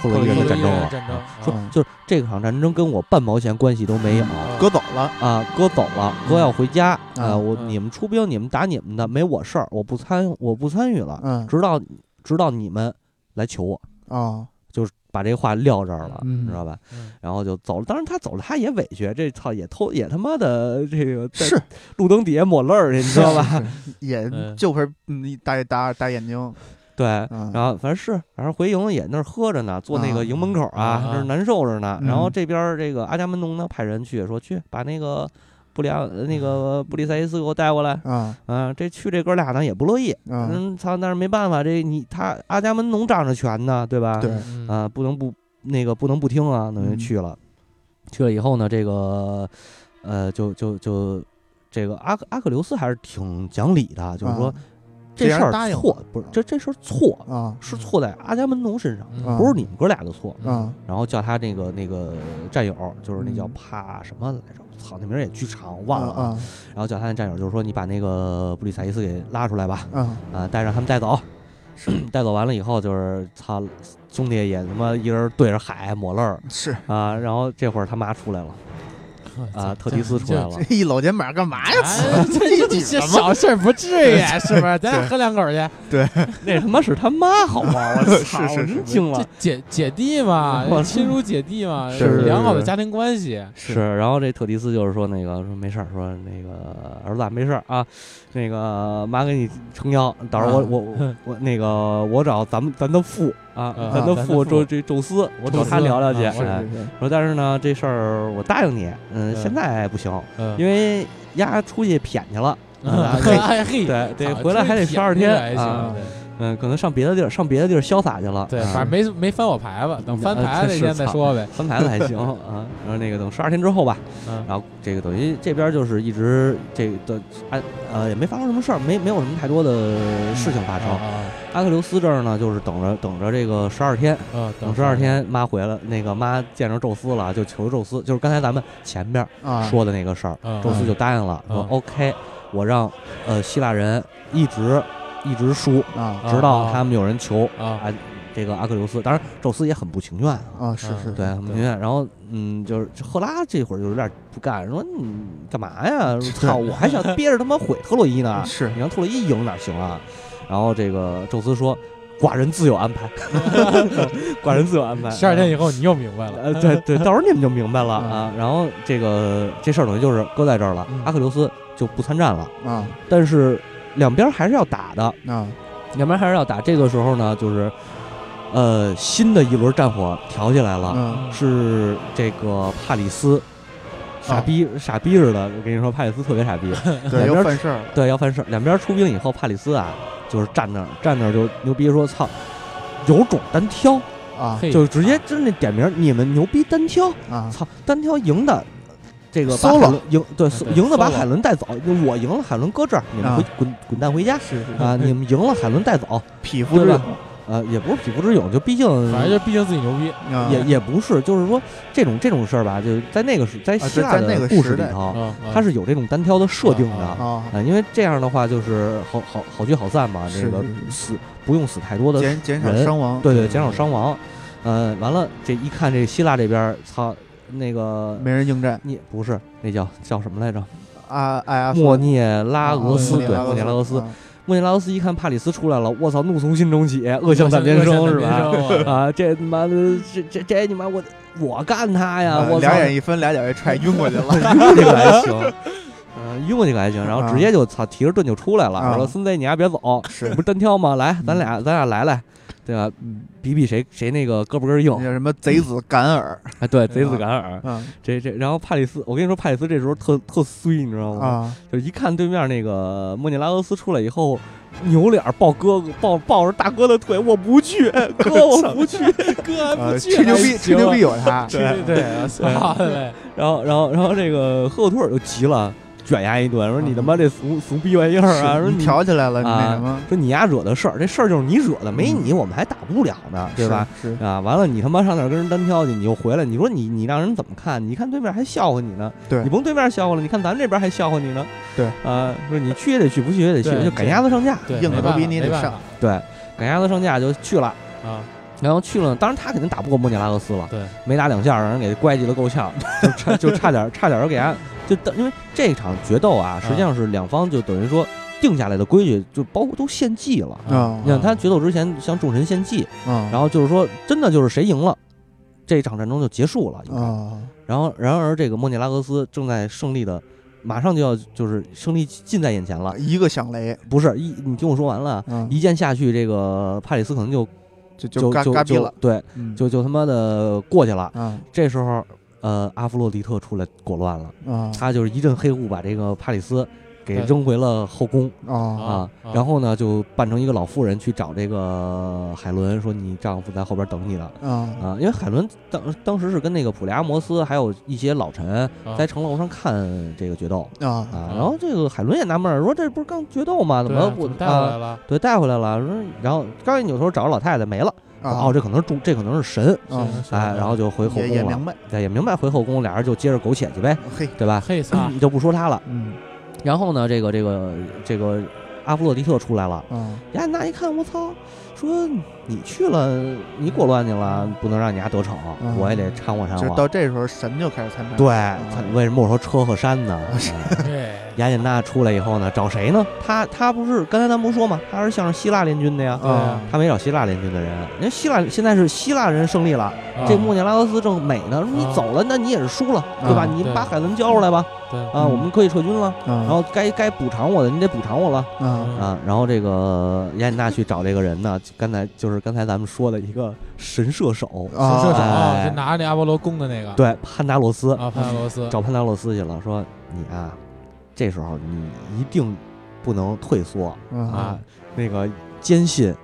特洛伊人的战争了。战争说嗯就是这场战争跟我半毛钱关系都没有嗯哥走了啊，哥走了，哥要回家啊，嗯我嗯你们出兵，你们打你们的，没我事儿，我不参我不参与了，嗯直到直到你们来求我，啊就是把这话撂这儿了，嗯知道吧？嗯然后就走了。当然他走了，他也委屈，这操也偷也他妈的这个是路灯底下抹泪儿去，你知道吧？也嗯就是嗯一大大大眼睛，对，嗯然后反正是，反正回营也那儿喝着呢，坐那个啊营门口啊啊，那儿难受着呢。然后嗯这边儿这个阿伽门农呢派人去说去把那个布里亚呃那个布里塞伊斯给我带过来。啊啊，这去这哥俩呢也不乐意，啊嗯，操，但是没办法，这你他阿伽门农仗着权呢，对吧？对嗯啊，不能不那个不能不听啊，等于嗯去了。去了以后呢，这个呃，就就就这个阿阿克琉斯还是挺讲理的，就是说啊这事儿错不是这这事儿错啊是错在阿伽门农身上，不是你们哥俩的错。啊然后叫他那个那个战友，就是那叫嗯帕什么来着？操，那名儿也巨长，忘了。啊然后叫他那战友，就是说你把那个布里塞伊斯给拉出来吧，啊啊，带着他们带走。带走完了以后，就是操，兄弟也他妈一人对着海抹泪儿是啊。然后这会儿他妈出来了 啊，特提斯出来了。这一搂肩膀干嘛呀？哎这这这这小事儿不至于，是不是？咱俩喝两口去。对那他妈是他妈好吗？我 操，真惊了这。姐姐弟嘛，亲如姐弟嘛，是良好的家庭关系。是，然后这特迪斯就是说那个说没事儿，说那个儿子啊没事儿啊，那个妈给你撑腰，到时候我我我那个我找咱们咱的父啊，啊咱的咱的父父宙这宙斯，我找他聊聊去。说但是呢这事儿我答应你，嗯，嗯现在不行，嗯，因为丫出去谝去了，对 对，回来还得十二天啊行，嗯，可能上别的地儿上别的地儿潇洒去了，对，啊反正没没翻我牌子，等翻呃牌子那天再说呗。翻牌子还行 啊，然后那个等十二天之后吧，嗯然后这个等于这边就是一直这个的安呃也没发生什么事儿，没没有什么太多的事情发生。啊阿克琉斯这儿呢，就是等着等着这个十二天，啊，等十二天妈回来，那个妈见着宙斯了，就求宙斯，就是刚才咱们前边啊说的那个事儿，嗯宙斯就答应了，说嗯 OK，我让呃希腊人一直一直输，啊直到他们有人求啊啊这个阿克琉斯，当然宙斯也很不情愿啊。啊是是对，很不情愿。然后，嗯，就是赫拉这会儿就有点不干，说你干嘛呀？操，我还想憋着他妈毁特洛伊呢。是你让特洛伊赢哪行啊？然后这个宙斯说：“寡人自有安排，寡人自有安排。”十二天以后你又明白了。呃，对对，到时候你们就明白了嗯啊。然后这个这事儿等于就是搁在这儿了嗯，阿克琉斯就不参战了，啊但是两边还是要打的，啊两边还是要打。这个时候呢，就是呃新的一轮战火挑起来了。嗯是这个帕里斯，傻逼、傻逼似的。我跟你说，帕里斯特别傻逼，对两边要犯事儿对，要犯事儿。两边出兵以后，帕里斯啊，就是站那儿，站那儿就牛逼说：“操，有种单挑，啊嘿就直接真那点名，你们牛逼单挑，啊操，单挑赢的。”这个把 Solo 海伦赢对对赢的把海伦带走，我赢了海伦搁这儿，你们啊回滚滚蛋回家是是啊！你们赢了海伦带走，匹夫之勇呃，也不是匹夫之勇，就毕竟反正就毕竟自己牛逼。啊也也不是，就是说这种这种事儿吧，就是在那个时在希腊在那个的故事里头，啊，它是有这种单挑的设定的。啊因为这样的话就是好好好聚好散嘛，这个死不用死太多的，减减少人伤亡对对，减少伤亡。呃，完了这一看这希腊这边儿，操，那个没人应战你不是那叫叫什么来着？啊，艾阿莫涅拉俄斯，对，莫涅拉俄斯。啊莫涅拉俄斯一看帕里斯出来了，我操，怒从心中起，恶向胆边生，是吧？啊，这他妈的，这这这你妈我我干他呀！啊我两眼一分，俩脚一踹，晕过去了。晕过去可还行，嗯，晕过去可还行，然后直接就操提着盾就出来了，我说孙子你还别走，是你不是单挑吗？来，咱俩咱俩来来，对吧？比比谁谁那个胳膊根儿硬那，叫什么贼子敢耳哎，对，贼子敢耳，啊这这，然后帕里斯，我跟你说，帕里斯这时候特特衰，你知道吗？啊！就一看对面那个莫涅拉俄斯出来以后，扭脸抱哥哥，抱抱着大哥的腿，我不去，哥我不去。哥还不呃，去吹牛逼，吹牛逼有，有他，对对对！然后然后然后这个赫托尔就急了，卷牙一顿，说你他妈这俗俗逼玩意儿啊！说你你挑起来了，你那啊什么，说你丫惹的事儿，这事儿就是你惹的，没你我们还打不了呢，对吧？是？是，啊，完了，你他妈上那儿跟人单挑去，你又回来，你说你你让人怎么看？你看对面还笑话你呢，对你甭对面笑话了，你看咱这边还笑话你呢，对啊，说你去也得去，不去也得去，就赶鸭子上架，硬的都没办法比你得上对，赶鸭子上架就去了。啊！然后去了，当然他肯定打不过莫涅拉俄斯了，对，没打两下让人给怪叽的够呛，就差就差点差点就给他就等，因为这场决斗啊，实际上是两方就等于说定下来的规矩，就包括都献祭了。啊。你看他决斗之前向众神献祭，啊，然后就是说真的就是谁赢了，这场战争就结束了。啊，然后然而这个莫涅拉俄斯正在胜利的，马上就要就是胜利近在眼前了。一个响雷，不是一，你听我说完了，嗯，一剑下去，这个帕里斯可能就就就就嘎嘎逼了，对，嗯。就就他妈的过去了。嗯。这时候，呃，阿弗洛狄特出来裹乱了，啊。他就是一阵黑雾把这个帕里斯给扔回了后宫。啊。然后呢就扮成一个老妇人去找这个海伦，说你丈夫在后边等你呢啊。啊，因为海伦当当时是跟那个普利阿摩斯还有一些老臣啊。在城楼上看这个决斗。啊。啊，然后这个海伦也纳闷儿，说这不是刚决斗吗？怎么我带回来啊？了？对，带回来了，说然后刚一扭头找着老太太没了，啊哦，这可能是中，这可能是神，哎，然后就回后宫了。也也明。白，对，也明白回后宫，俩人就接着苟且去呗，嘿，对吧？嘿你就不说他了。嗯。然后呢，这个这个这个阿弗洛狄特出来了，嗯。雅典娜一看，我操，说你去了，你裹乱去了，不能让你家得逞，嗯。我也得掺和掺和。就到这时候神就开始参战，对，为什么我说车和山呢？嗯。对，雅典娜出来以后呢，找谁呢？他他不是刚才咱不是说嘛，他是向着希腊联军的呀。嗯。他没找希腊联军的人，人家希腊现在是希腊人胜利了，啊这莫涅拉俄斯正美呢，说你啊走了，那你也是输了，对吧？啊你把海伦交出来吧，对。啊，嗯。我们可以撤军了。然然后该该补偿我的，你得补偿我了。啊啊。然后这个雅典娜去找这个人呢，刚才就是刚才咱们说的一个神射手，神射手就拿着那阿波罗弓的那个，对，潘达罗斯啊，潘达罗斯。找潘达罗斯去了，说你啊，这时候你一定不能退缩啊啊，那个坚信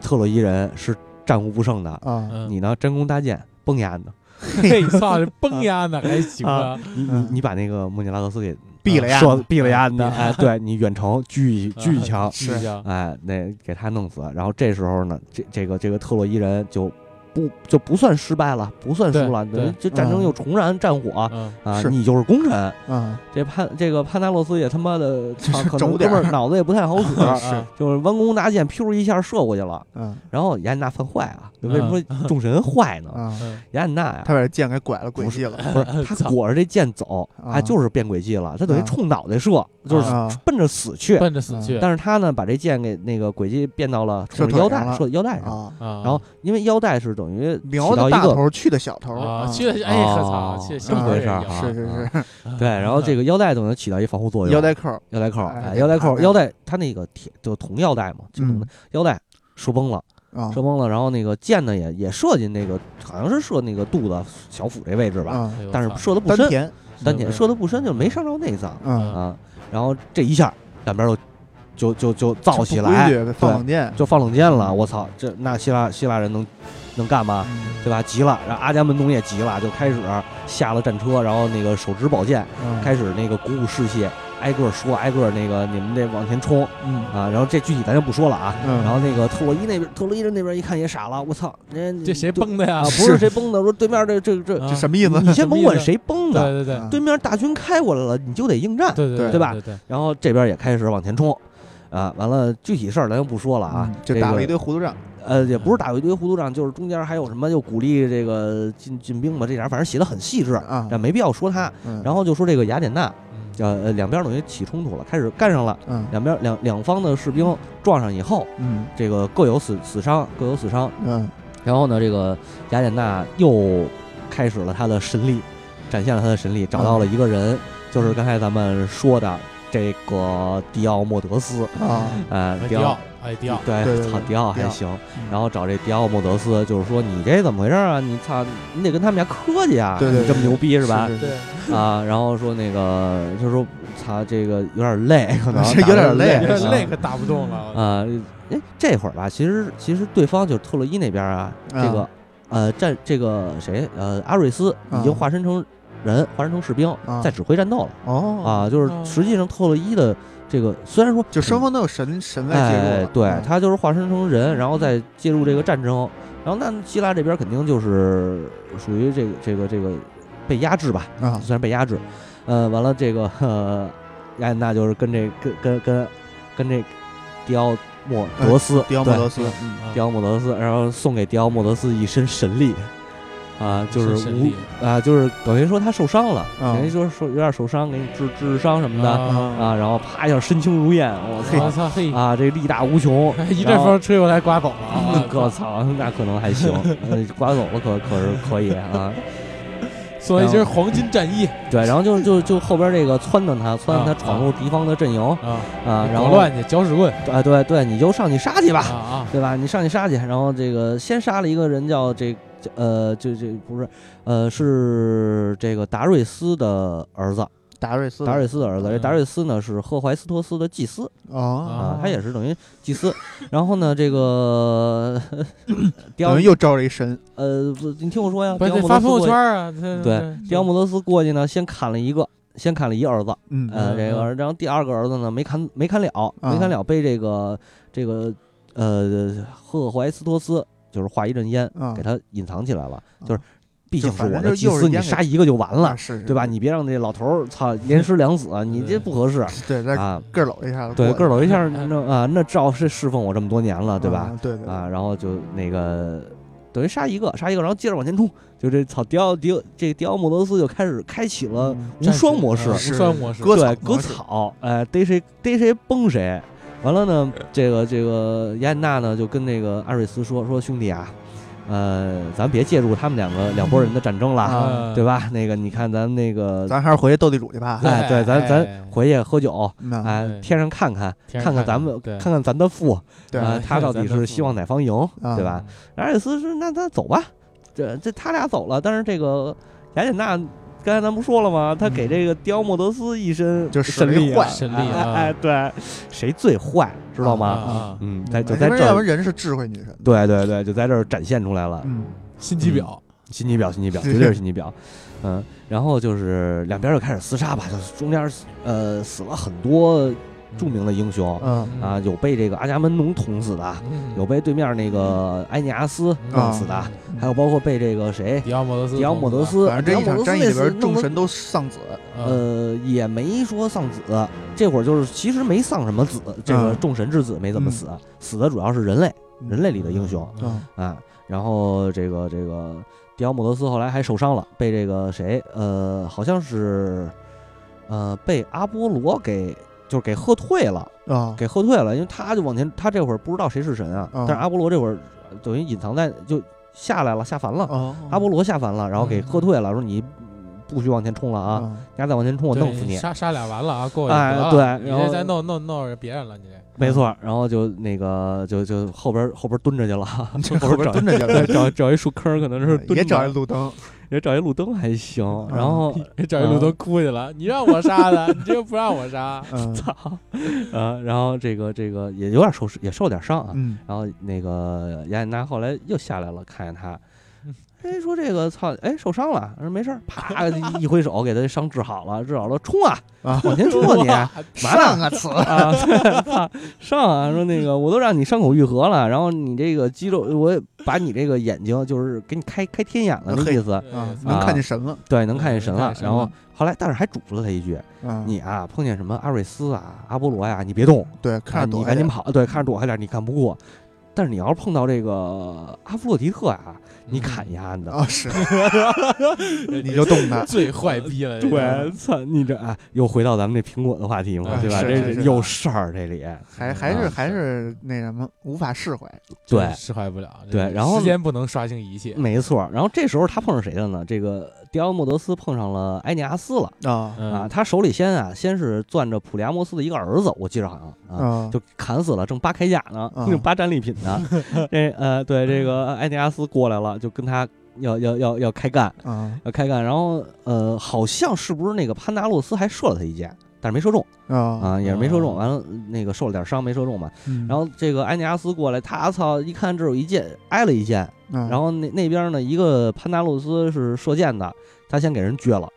特洛伊人是战无不胜的，啊嗯，你呢真弓搭箭崩牙的，嘿操，这崩呀呢还行啊，你你把那个莫涅拉俄斯给毙了呀射毙了呀的，哎，对你远程狙一狙一枪，是哎，那给他弄死。然后这时候呢，这这个这个特洛伊人就不就不算失败了，不算输了，这战争嗯又重燃战火嗯啊！你就是功臣。啊这潘这个潘达洛斯也他妈的，操可能哥们脑子也不太好使，是就是弯弓搭箭，噗一下射过去了。嗯然后雅典娜犯坏啊，为什么说众神坏呢？雅典娜呀，他把这剑给拐了轨迹了，不是 他裹着这箭走，啊哎，就是变轨迹了，他等于啊冲脑袋射，就是啊奔着死去。奔着死去，但是他呢，把这箭给那个轨迹变到了射冲着腰带，上射腰带上。啊，然然后因为腰带是等于瞄到一个的大头去的小头去的哎我操，这么回事儿哈是是是，对，然后这个腰带等于起到一防护作用。腰带扣儿腰带扣，腰带扣，哎腰带它那个铁就铜腰带嘛，就铜的嗯腰带说崩了，啊射崩了，然后那个箭呢也也射进那个好像是射那个肚子小腹这位置吧，但是射的不深，丹田丹田射的不深，就没伤着内脏嗯，啊。然后这一下两边就就就就造起不来，规矩放冷箭，就放冷箭了。我操，这那希腊希腊人能能干吗？嗯对吧？急了，然后阿伽门农也急了，就开始下了战车，然后那个手执宝剑，嗯开始那个鼓舞士气，挨个说，挨个那个你们得往前冲嗯啊！然后这具体咱就不说了啊。嗯，然后那个特洛伊那边，特洛伊人那边一看也傻了，我操，人这谁崩的呀啊？？不是谁崩的，说对面这这这，啊这什么意思？你先甭管谁崩的，对对对啊对面大军开过来了，你就得应战。对对对吧对对，然后这边也开始往前冲，啊，完了具体事儿咱就不说了啊嗯，就这打了一堆糊涂仗，呃，也不是打一堆糊涂仗，就是中间还有什么又鼓励这个进进兵吧，这点反正写的很细致，啊，但没必要说他。嗯然后就说这个雅典娜，嗯呃，两边等于起冲突了，开始干上了，嗯两边两两方的士兵撞上以后，嗯这个各有死死伤，各有死伤。嗯然后呢，这个雅典娜又开始了她的神力，展现了她的神力，找到了一个人，就是刚才咱们说的这个迪奥莫德斯，啊，呃，哎迪奥迪奥，，哎迪奥，对对对操，对迪奥迪奥还行。嗯然后找这迪奥莫德斯，就是说你这怎么回事啊？你操，你得跟他们家客气啊！你这么牛逼是吧？对，啊，然后说那个，他说，他，这个有点累，可能是有点累有点啊累，可打不动了。啊，哎，这会儿吧，其实其实对方就是特洛伊那边啊，这个啊呃战这个谁呃阿瑞斯已经啊化身成人，化身成士兵，啊在指挥战斗了哦啊。就是哦实际上特洛伊的这个虽然说就双方都有神神在介入，，哎对嗯。他就是化身成人，然后再介入这个战争。然后那希腊这边肯定就是属于这个这个这个被压制吧，啊虽然被压制，呃，完了这个呃，雅典娜就是跟这跟跟跟跟这迪奥莫德斯，呃迪奥莫德斯，嗯啊迪奥莫德斯，然后送给迪奥莫德斯一身神力，啊，就是无啊，就是等于说他受伤了，啊等于说受有点受伤，给你治治伤什么的啊啊，然后啪一下身轻如燕，我操我操嘿，啊，这力大无穷，一阵风吹过来刮走了啊！我操，那可能还行，呃刮走了可可是可以啊。送了一身黄金战衣对，然后就就就后边这个撺掇他，撺掇他啊闯入敌方的阵营啊，啊，然后捣乱去，搅屎棍啊，对对，你就上去杀去啊吧，啊！对吧？你上去杀去，然后这个先杀了一个人叫这这呃，这这不是呃是这个达瑞斯的儿子，达瑞斯，达瑞斯的儿子。这嗯达瑞斯呢是赫怀斯托斯的祭司哦啊，他也是等于祭司。然后呢，这个 等于又招了一神，呃，不，你听我说呀，发朋友圈啊！对对，迪奥莫德斯过去呢，先砍了一个，先砍了一儿子，嗯呃，嗯这个，然后第二个儿子呢没砍没砍了，没砍了，被这个这个呃赫怀斯托斯就是画一阵烟啊给他隐藏起来了，啊就是毕竟是我的祭司，正就是你杀一个就完了对吧？你别让那老头儿操连失两死，你这不合适对再啊。个儿搂一下子对，去，个儿搂一下，嗯那啊，那照是侍奉我这么多年了，对吧？啊？对对啊，然后就那个等于杀一个，杀一个，然后接着往前冲，就这草迪奥迪奥这迪奥莫德斯就开始开启了嗯无双模式，无双模式，对，割草，哎，逮谁逮谁崩谁。完了呢，这个这个雅典娜呢就跟那个阿瑞斯说说兄弟啊，呃，咱别介入他们两个两拨人的战争了，啊对吧？那个你看咱那个，咱还是回去斗地主去吧。哎，对，咱哎咱回去喝酒，那哎，天上看看，看看咱们看看咱的父，对啊，他到底是希望哪方赢，啊对吧？阿瑞斯说：“那那走吧，这这他俩走了，但是这个雅典娜，刚才咱不说了吗？他给这个迪奥莫德斯一身就是神力神力哎对，谁最坏，知道吗？啊嗯，在嗯就在这儿，要不然人是智慧女神，对对对，就在这儿展现出来了，嗯心机婊，心机婊，心机婊，绝对是心机婊。嗯，然后就是两边就开始厮杀吧，就是中间呃死了很多著名的英雄嗯。啊，有被这个阿伽门农捅死的，嗯。有被对面那个埃尼阿斯弄死的，啊还有包括被这个谁迪奥莫德斯，迪奥莫德斯，反正这一场战役里边，众众神都丧子，呃，呃也没说丧子，这会儿就是其实没丧什么子，这个嗯。众神之子没怎么死，死的主要是人类，人类里的英雄嗯。啊。然后这个这个迪奥莫德斯后来还受伤了，被这个谁呃好像是呃被阿波罗给就是给喝退了。啊，给喝退了，因为他就往前，他这会儿不知道谁是神啊，嗯但是阿波罗这会儿等于隐藏在就下来了，下凡了，哦，阿波罗下凡了，然后给喝退了，说你不许往前冲了啊，啊，你要再往前冲我弄死你，杀杀俩完了啊，够了对然后你这再弄弄弄别人了，你。这没错，然后就那个就就后边后边蹲着去了，这后边蹲着去对了，找找一树坑，可能是蹲也找着。一路灯，也找一路灯还行，然后 找一路灯哭去了，你让我杀的，你这又不让我杀，嗯操，呃，然后这个这个也有点受也受点伤啊，嗯。然后那个雅典娜后来又下来了，看见他嗯，哎，说这个操，哎，受伤了，说没事儿，啪 一挥手给他伤治好了，治好了，冲啊，啊，往前冲啊你！哇上啊词，啊，对上啊！说那个我都让你伤口愈合了，然后你这个肌肉，我把你这个眼睛就是给你开开天眼了，那意思，啊，啊能看见神了，对，能看见神了然后后来，但是还嘱咐了他一句：啊，你啊，碰见什么阿瑞斯啊、阿波罗呀，你别动，对，啊看着躲你赶紧跑，对，看着躲开点，你干不过。但是你要是碰到这个阿弗洛狄特啊，你砍一案的，啊是，你就动他，最坏逼了，对，操你这啊，又回到咱们这苹果的话题嘛，啊对吧？这有事儿这里，还还是啊还是那什么无法释怀，对释怀不了。对然后时间不能刷新一切。没错。然后这时候他碰上谁了呢？这个迪奥莫德斯碰上了埃尼阿斯了啊啊！嗯，他手里先啊，先是攥着普利阿莫斯的一个儿子，我记着好像啊，啊就砍死了，正扒铠甲呢，扒战利品呢。这呃，对这个埃尼阿斯过来了，就跟他要要要要开干，啊要开干。然后呃，好像是不是那个潘达洛斯还射了他一箭，但是没射中啊啊，也是没射中。哦完了那个受了点伤，没射中嘛。嗯然后这个埃尼阿斯过来，他操，一看这有一箭，挨了一箭。然然后那那边呢，一个潘达洛斯是射箭的，他先给人撅了，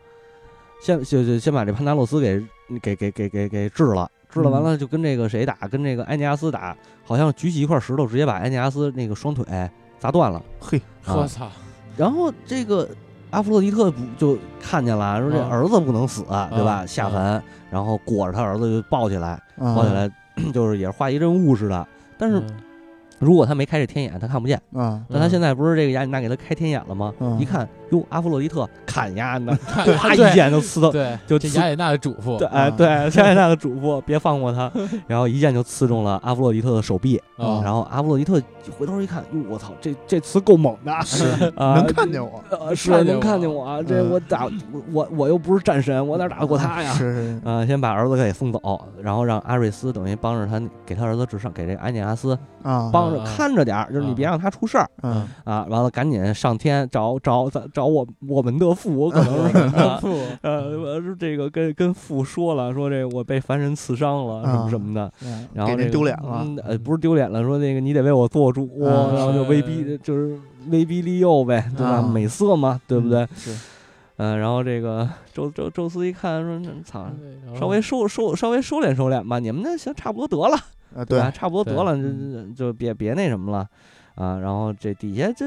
先就就先把这潘达洛斯给给给给给给治了，治了完了就跟这个谁打，跟这个埃尼阿斯打，好像举起一块石头，直接把埃尼阿斯那个双腿砸断了。嘿。啊。我操，然后这个阿弗洛狄特不就看见了，说这啊儿子不能死，对吧？啊下凡，然后裹着他儿子就抱起来，啊抱起来 就是也是画一阵雾似的。但是嗯如果他没开这天眼，他看不见。啊但他嗯现在不是这个雅典娜给他开天眼了吗？嗯一看，哟，阿弗洛狄特砍呀呢，看啪一剑就刺到，对，就刺这雅典娜的嘱咐，对，哎，啊对，雅典娜的嘱咐，别放过他，然后一剑就刺中了阿弗洛狄特的手臂，啊然后阿弗洛狄特回头一看，哟，我操，这这刺够猛的，是啊，能看见我，呃，是能看见我啊，这嗯我打我我我又不是战神，我哪打得过他呀？是是啊，先把儿子给送走，然后让阿瑞斯等于帮着他给他儿子治伤，给这个埃涅阿斯啊帮着啊看着点儿，就是你别让他出事儿嗯啊。完了，赶紧上天找找找找我我们的父，可能是 啊，呃，我是这个跟跟父说了，说这我被凡人刺伤了什么啊什么的，嗯然后这个丢脸了嗯呃，不是丢脸了，说那个你得为我做主，啊然后就威逼，就是威逼利诱呗，对吧？啊美色嘛，对不对？嗯是嗯，然后这个宙宙宙斯一看说，那操，稍微收收稍微收敛收敛吧，你们那行差不多得了，啊对吧？差不多得对了，就就别别那什么了啊。然后这底下这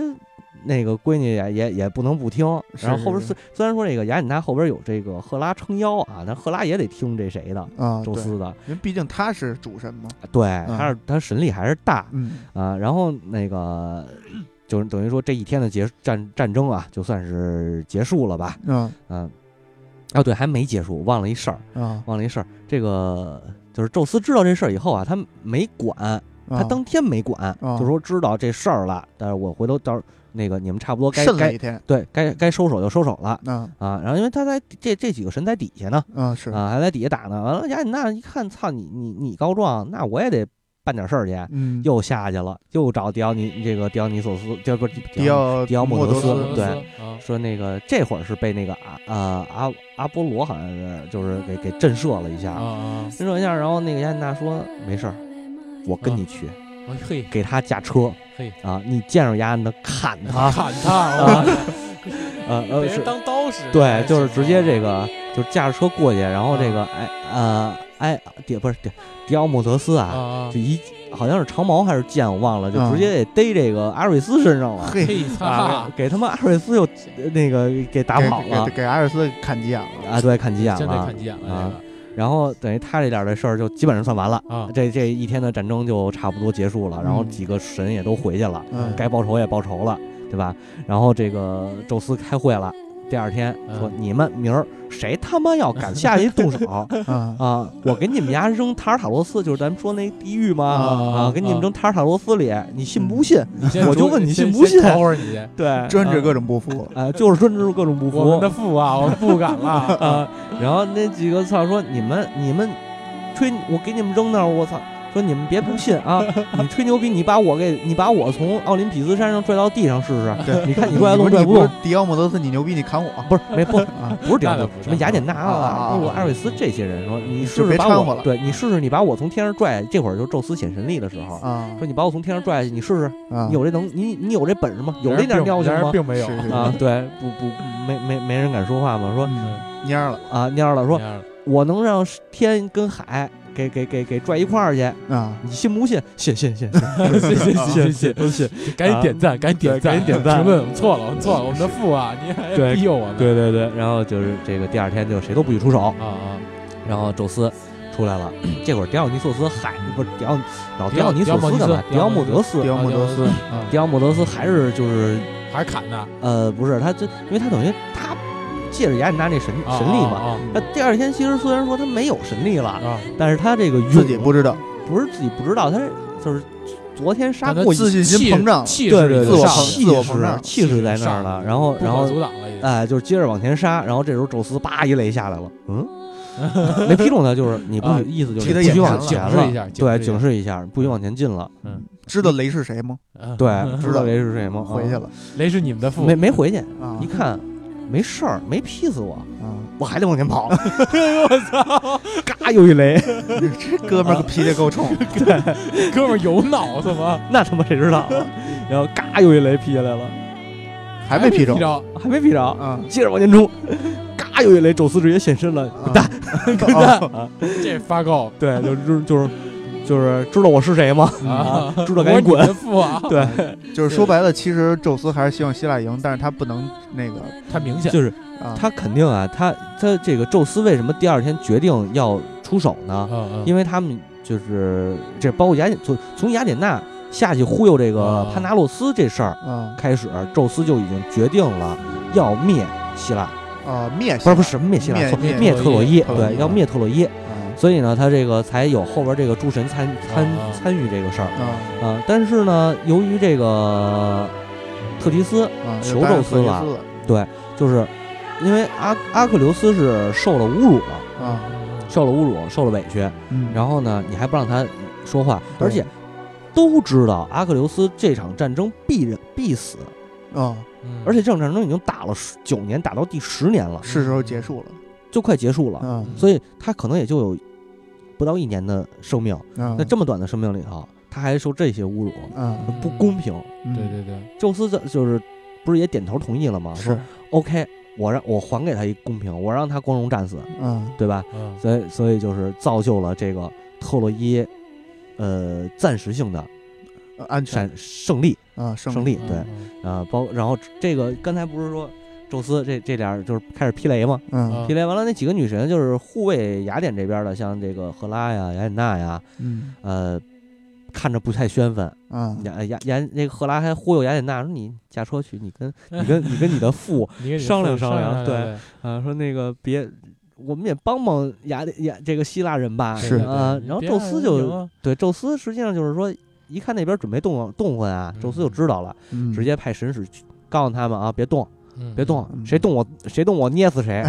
那个闺女也也也不能不听，然后后边是虽虽然说这个雅典娜后边有这个赫拉撑腰啊，但赫拉也得听这谁的，啊宙斯的，因为毕竟他是主神嘛，对，他是他神力还是大嗯啊。然后那个就是等于说这一天的结战战争啊，就算是结束了吧，嗯嗯。哦，对，还没结束，忘了一事儿，啊忘了一事儿。这个就是宙斯知道这事儿以后啊，他没管，他啊当天没管，啊就说知道这事儿了，但是我回头到时候那个你们差不多该该对该该收手就收手了啊啊。然后因为他在这这几个神在底下呢啊是啊，还在底下打呢。完了，雅典娜一看，操你你你告状，那我也得办点事儿去，嗯又下去了，又找迪奥尼这个迪奥尼索斯，这不是迪奥迪奥莫德斯对啊说那个这会儿是被那个阿啊阿阿波罗好像是就是给给震慑了一下，啊啊，震慑一下，然后那个雅典娜说没事儿，我跟你去，给他驾车嘿，啊，你见着雅典娜砍他，砍他啊 呃 呃是，当刀使，对，就是直接这个就是驾着车过去，然后这个哎呃哎迪不是迪迪奥莫德斯啊啊，啊。就，一好像是长矛还是剑我忘了，就啊直接给逮这个阿瑞斯身上了。嘿给他妈阿瑞斯又那个给打跑了给阿瑞斯看急眼了啊！对，看急眼了看急眼了啊然后等于他这点儿的事儿就基本上算完了，这个啊，这这一天的战争就差不多结束了，然后嗯几个神也都回去了，嗯。该报仇也报仇了，对吧？然后这个宙斯开会了，第二天说嗯你们明儿谁他妈要敢下去动手啊 啊，我给你们家扔塔尔塔罗斯，就是咱们说那地狱嘛啊啊，给你们扔塔尔塔罗斯里，你信不信？我就问你信不信先等会儿你，对，啊 专治各种不服啊，就是专治各种不服。我们的父啊，我们不敢了，啊，然后那几个操说你们你们吹，我给你们扔那儿，我操！说你们别不信啊！你吹牛逼，你把我给你把我从奥林匹斯山上拽到地上试试，对。你看你拽得动你拽不动？迪奥莫德斯，你牛逼，你砍我。不是没不啊。不是迪奥莫德斯什么雅典娜啊阿瑞斯这些人说，你试试把我对你试试，你把我从天上拽，这会儿就是宙斯显神力的时候，啊。说你把我从天上拽下去，你试试，啊。你有这能你你有这本事吗？有这点尿性吗？并没有。啊，对，不不没没没人敢说话嘛，说嗯。蔫了。啊蔫了，说我能让天跟海给给给给拽一块儿去，啊你信不信？信信信 信谢谢谢谢谢谢，都信。赶紧点赞，赶紧点赞，赶紧点赞评论，我们错了，我们错了，我们的父啊，你还对逼诱我们，对对对，然后就是这个第二天就谁都不许出手，啊啊，然后宙斯出来了。这会儿迪奥尼索斯还不是迪奥老迪奥尼索斯干嘛？迪奥莫德斯迪，奥莫德斯啊，迪奥莫德斯还是就是还是砍的呃不是他这，因为他等于他借着雅典娜那神啊神力嘛。啊他第二天其实虽然说他没有神力了，但是他这个自己不知道，不是自己不知道，他就是昨天杀过一自信心气膨胀气对对对，势已经上了自我膨气势气势在那儿了，然后然后阻挡了。哎，就是接着往前杀，然后这时候宙斯叭一雷下来了，嗯，没劈中他，就是你不啊意思就踢是不许他眼前了。往前了，警示一下，对，警警示一下，不许往前进了，嗯，知道雷是谁吗？嗯。对，知道雷是谁吗？啊，回去了。雷是你们的父，没没回去，啊。一看没事儿，没劈死我，啊！我还得往前跑，我操，嘎又一雷，这哥们儿脾气够冲，对哥们儿有脑子吗？那他妈谁知道啊？然后嘎又一雷劈下来了，还没劈中着，还没劈着，啊！接着往前冲，嘎又一雷，宙斯直接现身了，滚蛋！滚蛋！啊，这发够对，就是就是就是知道我是谁吗？啊！知道赶紧滚！对，就是说白了，其实宙斯还是希望希腊赢，但是他不能那个太明显，就是啊，他肯定啊，他他这个宙斯为什么第二天决定要出手呢？嗯嗯，因为他们就是这包括雅典从从雅典娜下去忽悠这个啊潘达洛斯这事儿啊开始，宙斯就已经决定了要灭希腊，啊灭不是不是什么灭希腊，错灭特洛伊对，要灭特洛伊。啊所以呢，他这个才有后边这个诸神参参参与这个事儿啊啊。但是呢，由于这个特提斯啊！求宙斯了对就是因为阿阿克琉斯是受了侮辱了，啊，受了侮辱，受了委屈，嗯，然后呢，你还不让他说话，而且都知道阿克琉斯这场战争必然必死，啊，嗯而且这场战争已经打了十九年，打到第十年了，是时候结束了就快结束了，啊。所以他可能也就有不到一年的生命。啊！那这么短的生命里头，他还受这些侮辱，啊，不公平。嗯。对对对，宙斯这就是不是也点头同意了吗？说是 OK，我让我还给他一公平，我让他光荣战死，嗯对吧？嗯。所以所以就是造就了这个特洛伊，呃，暂时性的安全。战胜利，啊胜胜利，对，嗯。啊，包然后这个刚才不是说宙斯这这俩儿就是开始劈雷嘛？嗯啊劈雷完了，那几个女神就是护卫雅典这边的，像这个赫拉呀、雅典娜呀，嗯呃，看着不太宣愤。啊雅雅雅那个赫拉还忽悠雅典娜说：“你驾车去，你跟你跟你跟你的父 你给你商量商商量对对啊，说那个别，我们也帮帮雅典雅这个希腊人吧。是啊，然后宙斯就对宙斯实际上就是说，一看那边准备动动换啊，宙斯就知道了，嗯直接派神使去告诉他们啊，别动，别动嗯，谁动我谁动我捏死谁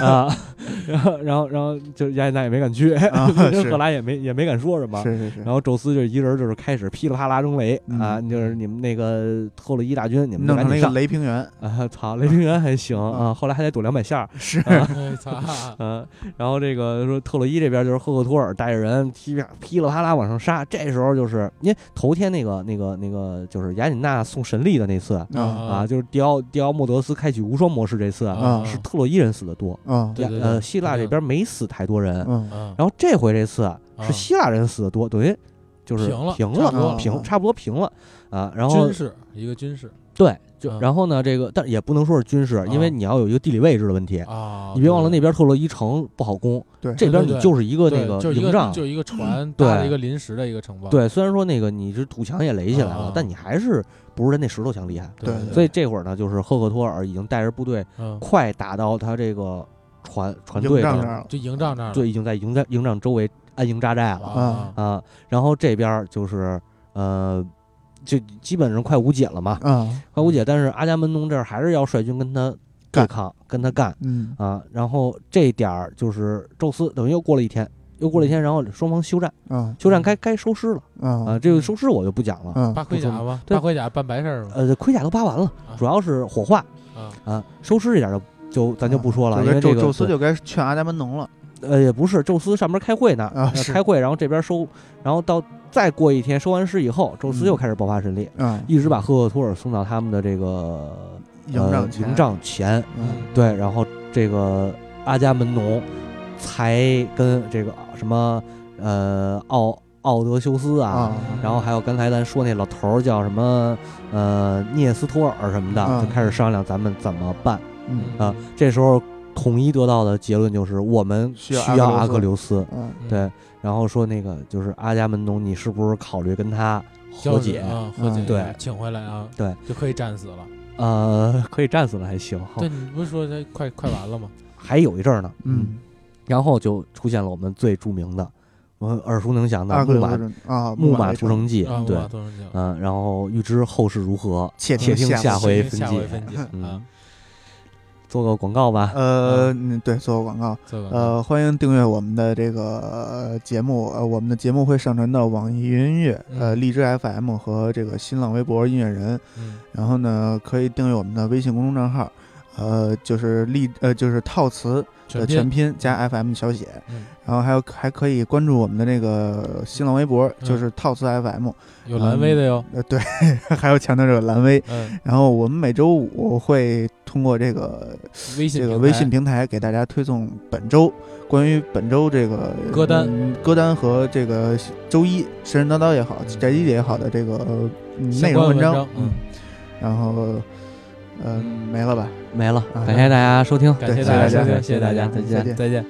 啊！然后然后然后就雅典娜也没敢去，啊跟是。赫拉也没也没敢说什么。是是是。然后宙斯就一人就是开始噼里啪啦扔雷嗯。啊，就是你们那个特洛伊大军，你们赶紧上雷平原。啊！操，雷平原还行啊，后来还得躲两百下 是嗯，然后这个说特洛伊这边就是赫克托尔带着人噼噼里啪啦往上杀，这时候就是因为头天那个那个那个就是雅典娜送神力的那次啊。啊，就是迪奥迪奥莫德斯开启无双模式这次啊是特洛伊人死的多，啊。对呃希腊这边没死太多人，嗯。嗯。然后这回这次啊是希腊人死的多，等于就是平了平差不多了，平了差不多平了啊，然后军事一个军事。对，就嗯然后呢这个但也不能说是军事，因为啊你要有一个地理位置的问题。啊，你别忘了那对边特洛伊城不好攻，对。这边你就是一个那个营帐，就一个船对。搭一个临时的一个城堡，对，虽然说那个你这土墙也垒起来了但你还是不是人那石头墙厉害。对对所以这会儿呢，就是赫克托尔已经带着部队嗯，快打到他这个船船队的，营帐这儿了就营帐那儿了对，已经在营帐营帐周围安营扎寨了啊啊。然后这边就是呃，就基本上快无解了嘛，啊快无解。但是阿伽门农这儿还是要率军跟他对抗，跟他干嗯啊。然后这点儿就是宙斯等于又过了一天，又过了一天，然后双方休战，啊休战该该收尸了啊。啊这个收尸我就不讲了。嗯扒盔甲吧？对扒盔甲办白事儿吗？呃，盔甲都扒完了，啊主要是火化啊啊，收尸这点儿就就咱就不说了，因为这个宙宙斯就该劝阿伽门农了呃也不是，宙斯上边开会呢，开会，然后这边收，然后到再过一天收完尸以后，宙斯嗯又开始爆发神力，啊一直把赫克托尔送到他们的这个营呃帐前营帐前，嗯对，然后这个阿伽门农才跟这个什么呃奥奥德修斯啊，啊然后还有刚才咱说那老头儿叫什么呃涅斯托尔什么的，啊就开始商量咱们怎么办嗯啊。这时候统一得到的结论就是我们需要阿阿克克琉斯。嗯嗯对，然后说那个就是阿伽门农，你是不是考虑跟他和解？啊，和解嗯对请回来啊，对，就可以战死了。呃，可以战死了还行。对你不是说他快快完了吗？还有一阵儿呢，嗯，然后就出现了我们最著名的，我们耳熟能详的木马啊，木马马屠城记。啊，对？嗯，然后预知后事如何，且且听下下回分解做个广告吧。呃，嗯，对，做个广告。呃，欢迎订阅我们的这个呃节目，呃，我们的节目会上传到网易云音乐、呃嗯荔枝 FM 和这个新浪微博音乐人。嗯然后呢，可以订阅我们的微信公众账号，呃，就是立呃就是套词的全拼加 FM 小写。嗯然后还有还可以关注我们的那个新浪微博，嗯就是套词 FM。有蓝威的哟，呃，对，还有强调这个蓝微。嗯，然后我们每周五会通过这个微信这个微信平台给大家推送本周关于本周这个歌单嗯歌单和这个周一神神叨叨也好，嗯宅基地也好的这个内容章文章，嗯，然后嗯没了吧？没了，啊感谢大家收听。感谢大家收听，谢谢谢大家再见再见。